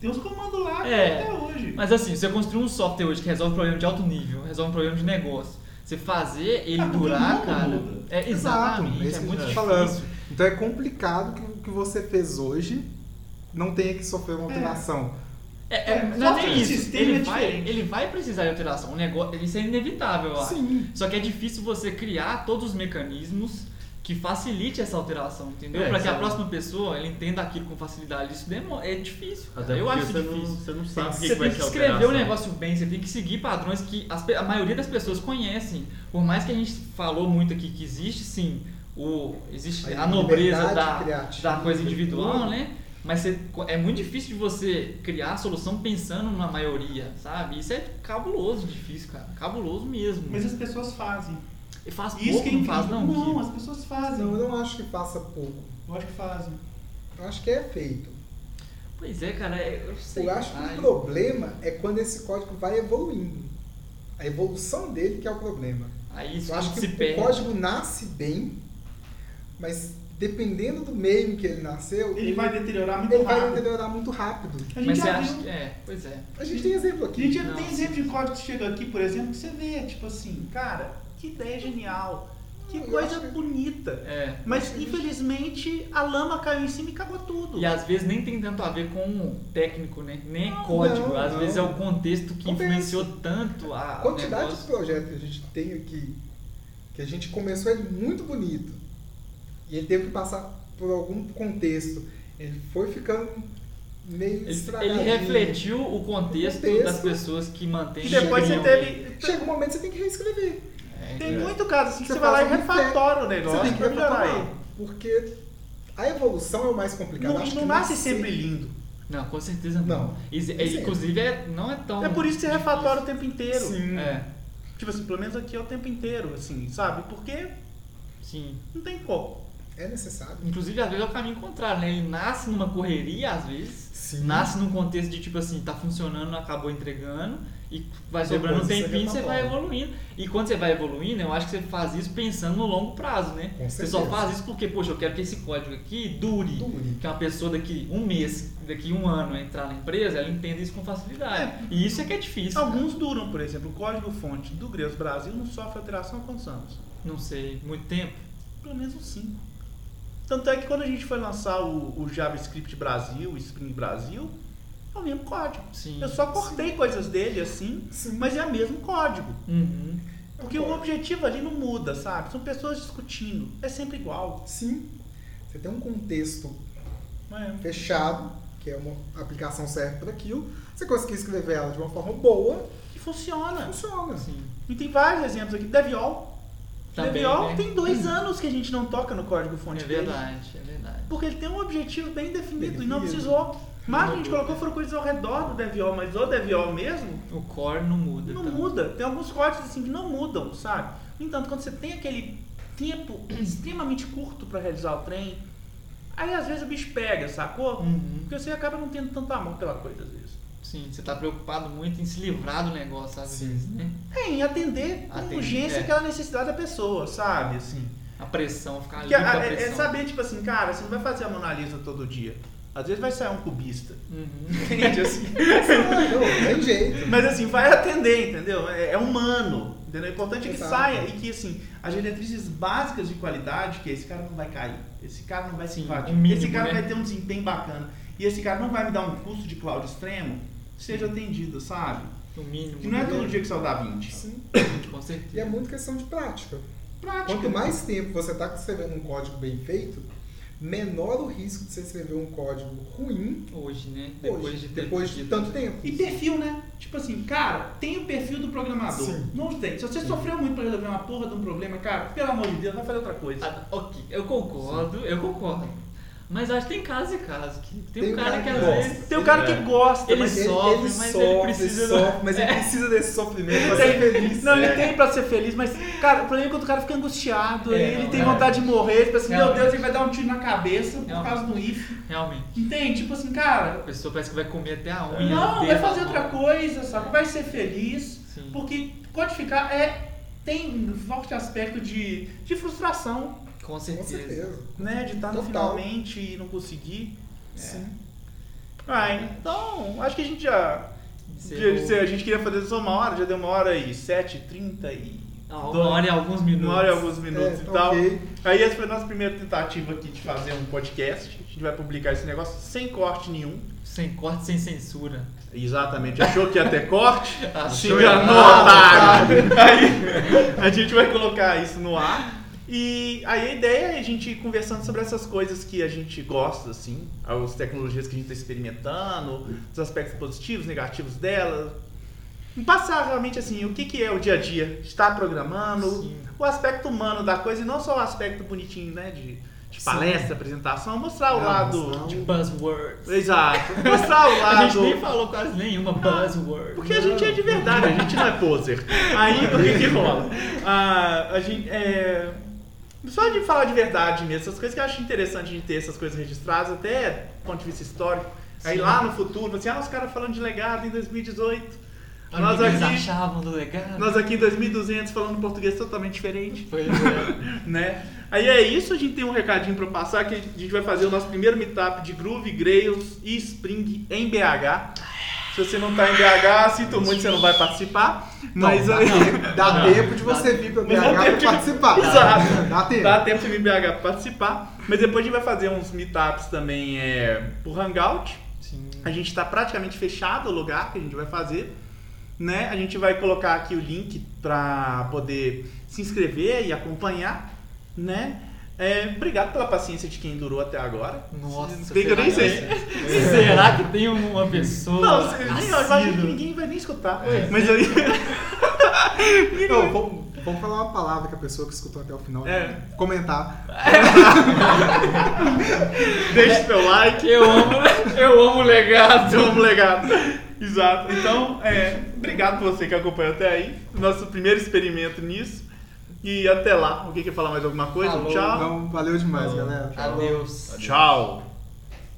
Tem uns comandos lá que É. até hoje. Mas assim, você construir um software hoje que resolve problema de alto nível, resolve problema de negócio, você fazer ele o durar, mundo cara, muda. é Exato, exatamente, é é, que muito a difícil. falando. Então é complicado que o que você fez hoje não tenha que sofrer uma alteração. É, é, É, não é nem isso, sistema ele é vai, ele vai precisar de alteração, o negócio, isso é inevitável, eu acho. Sim. Só que é difícil você criar todos os mecanismos que facilite essa alteração, entendeu? É, Pra que a próxima pessoa ela entenda aquilo com facilidade. Isso demo- é difícil. Até eu acho você difícil. Não, você não sabe o que, Você que vai tem que escrever o alteração. negócio bem, você tem que seguir padrões que as a maioria das pessoas conhecem. Por mais que a gente falou muito aqui que existe, sim, o, existe A a, nobreza da, da coisa individual, né? Mas você- é muito difícil de você criar a solução pensando na maioria, sabe? Isso é cabuloso difícil, cara. Cabuloso mesmo. Mas as pessoas fazem. E faz Isso pouco, que é não faz não? Não, Kiko? as pessoas fazem. Não, eu não acho que faça pouco. Eu acho que fazem. Eu acho que é feito. Pois é, cara, é- eu sei. Eu acho que Ai, o problema é quando esse código vai evoluindo. A evolução dele que é o problema. Aí isso Eu acho que se o perde. código nasce bem, mas dependendo do meio em que ele nasceu, Ele vai deteriorar muito ele vai rápido. deteriorar muito rápido. A gente Mas você acha viu. que. É, pois é. A gente tem exemplo A aqui. gente já Não, tem exemplo de código que chega aqui, por exemplo, que você vê, tipo assim, cara, que ideia genial. Que eu coisa que- bonita. É. Mas infelizmente a lama caiu em cima e cagou tudo. E às vezes nem tem tanto a ver com o técnico, né? Nem é Não, código. não, às não. vezes é o contexto que Compensa. influenciou tanto a. A quantidade o de negócio. projetos que a gente tem aqui, que a gente começou ele muito bonito, e ele teve que passar por algum contexto, ele foi ficando meio Ele, ele refletiu o contexto, O contexto. das pessoas que mantêm. E depois você teve. Chega um momento que você tem que reescrever. É, Tem é. muito caso assim que Você você vai lá e refatora o Você negócio tem que ele. porque a evolução é o mais complicado. Não, Acho não que nasce sempre lindo. Não, com certeza não. Não. Is- é, Sempre. Inclusive, é, não é tão. É por isso que você refatora o tempo inteiro. Sim. É. Tipo assim, pelo menos aqui é o tempo inteiro, assim, sabe? Porque Sim. não tem como. É necessário. Inclusive, às vezes é o caminho contrário, né? Ele nasce numa correria, às vezes. Sim. Nasce num contexto de tipo assim, tá funcionando, acabou entregando. E vai sobrando um tempinho, você vai evoluindo. E quando você vai evoluindo, eu acho que você faz isso pensando no longo prazo, né? Com Você só faz isso porque, poxa, eu quero que esse código aqui dure. Dure. Que uma pessoa daqui um mês, daqui um ano entrar na empresa, ela entenda isso com facilidade. É. E isso é que é difícil. cara. Alguns duram, por exemplo, o código-fonte do Greus Brasil não sofre alteração há quantos anos? Não sei, muito tempo. Pelo menos uns 5. Tanto é que quando a gente foi lançar o, o JavaScript Brasil, o Spring Brasil, é o mesmo código. Sim. Eu só cortei coisas dele assim, Sim. mas é o mesmo código. Uhum. Porque o objetivo ali não muda, sabe? São pessoas discutindo. É sempre igual. Sim. Você tem um contexto É. fechado, que é uma aplicação serve para aquilo. Você conseguir escrever ela de uma forma boa, E funciona. funciona. Sim. E tem vários exemplos aqui. Deviol. Também, Deviol né? tem dois anos que a gente não toca no código fonte É dele. verdade, é verdade. Porque ele tem um objetivo bem definido e não precisou. Mas a gente colocou foram coisas ao redor do Deviol, mas o Deviol mesmo O core não muda. não tanto. muda. Tem alguns códigos assim que não mudam, sabe? No entanto, quando você tem aquele tempo extremamente curto para realizar o trem, aí às vezes o bicho pega, sacou? Uhum. Porque você acaba não tendo tanto amor pela coisa às vezes. Sim, você tá preocupado muito em se livrar do negócio às Sim. vezes, né? É, em atender com Atender, urgência é. aquela necessidade da pessoa, sabe? Assim. A pressão, ficar ali é, é saber, tipo assim, cara, você não vai fazer a Mona Lisa todo dia. Às vezes vai sair um cubista. Uhum. Entende? Assim. Não, tem jeito. Mas assim, vai atender, entendeu? É, é humano. Entendeu? O importante é que Exato. saia e que, assim, as diretrizes básicas de qualidade, que esse cara não vai cair, esse cara não vai se invadir, esse cara né? vai ter um desempenho bacana, e esse cara não vai me dar um custo de cloud extremo, seja atendido, sabe? No mínimo. Que não é né? todo dia que o da 20. Sim. Com E é certeza. muito questão de prática. Prática. Quanto mais tempo você está escrevendo um código bem feito, menor o risco de você escrever um código ruim Hoje, né? Depois hoje, de depois de tanto tempo. E perfil, né? Tipo assim, cara, tem o perfil do programador. Sim. Não tem. Se você sofreu muito pra resolver uma porra de um problema, cara, pelo amor de Deus, vai fazer outra coisa. Ah, ok, eu concordo, eu concordo. Mas acho que tem casos e casos. Que tem, Tem um um cara cara que que às gosta. vezes. Tem o cara É. que gosta, Ele mas sofre, mas ele precisa- sofre, mas ele É. precisa desse sofrimento pra ser feliz. Não, ele É. tem pra ser feliz, mas, cara, o problema é quando o cara fica angustiado, É, ele não, tem é. vontade de morrer, tipo assim, meu Realmente. Deus, ele vai dar um tiro na cabeça por Realmente. causa do if. Realmente. Entende? Tipo assim, A cara, pessoa parece que vai comer até a unha. não, vai fazer a outra coisa, sabe? Vai ser feliz, Sim. porque codificar é, tem um forte aspecto de, de frustração, Com Com certeza. certeza. né? De estar no finalmente e não conseguir. Sim. Ah, então, acho que a gente já... Encerrou. A gente queria fazer só uma hora, já deu uma hora e sete, trinta e... Ah, uma hora e alguns minutos. Uma hora e alguns minutos É, e tal. ok. Aí essa foi a nossa primeira tentativa aqui de fazer um podcast. A gente vai publicar esse negócio sem corte nenhum. Sem corte, sem censura. Exatamente. Achou que ia ter corte? Se Achou enganou, otário. Aí a gente vai colocar isso no ar. E aí a ideia é a gente ir conversando sobre essas coisas que a gente gosta, assim, as tecnologias que a gente está experimentando, os aspectos positivos, negativos delas. Passar realmente assim, o que, que é o dia a dia, estar programando, Sim. o aspecto humano da coisa e não só o aspecto bonitinho, né? De, de Sim. palestra, apresentação, mostrar o Não, lado. De buzzwords. Exato. Mostrar o A lado. gente nem falou quase nenhuma buzzword. Porque a gente é de verdade, a gente não é poser. Aí o que, que rola? Ah, a gente, é, só de falar de verdade mesmo, essas coisas que eu acho interessante gente ter essas coisas registradas, até do ponto de vista histórico. Aí Sim. lá no futuro, assim, ah, os caras falando de legado em 2018. Olha Nós aqui, achavam do legado. nós aqui em 2200 falando português totalmente diferente, Pois é. né? Aí é isso, a gente tem um recadinho pra passar, que a gente vai fazer o nosso primeiro meetup de Groove, Grails e Spring em BH. Se você não tá em BH, sinto muito, você não vai participar. Mas Não, aí... dá, tempo de você vir para BH para participar. Exato. Dá tempo. Dá tempo de vir BH pra participar. Mas depois a gente vai fazer uns meetups também é, por Hangout. Sim. A gente está praticamente fechado o lugar que a gente vai fazer. Né? A gente vai colocar aqui o link para poder se inscrever e acompanhar. Né? É, obrigado pela paciência de quem durou até agora. Nossa, Bem que eu nem será sei. que- Será que tem uma pessoa? Não, você- nem, eu imagino que ninguém vai nem escutar. Pois Mas aí. Não, vamos, vamos falar uma palavra que a pessoa que escutou até o final É. comentar. Deixe seu like. Eu amo, eu amo o legado. Vamos legado. Exato. Então, é, obrigado por você que acompanhou até aí. Nosso primeiro experimento nisso. E até lá. Alguém quer falar mais alguma coisa? Falou, Tchau. Não, valeu demais, Falou. galera. Adeus. Tchau.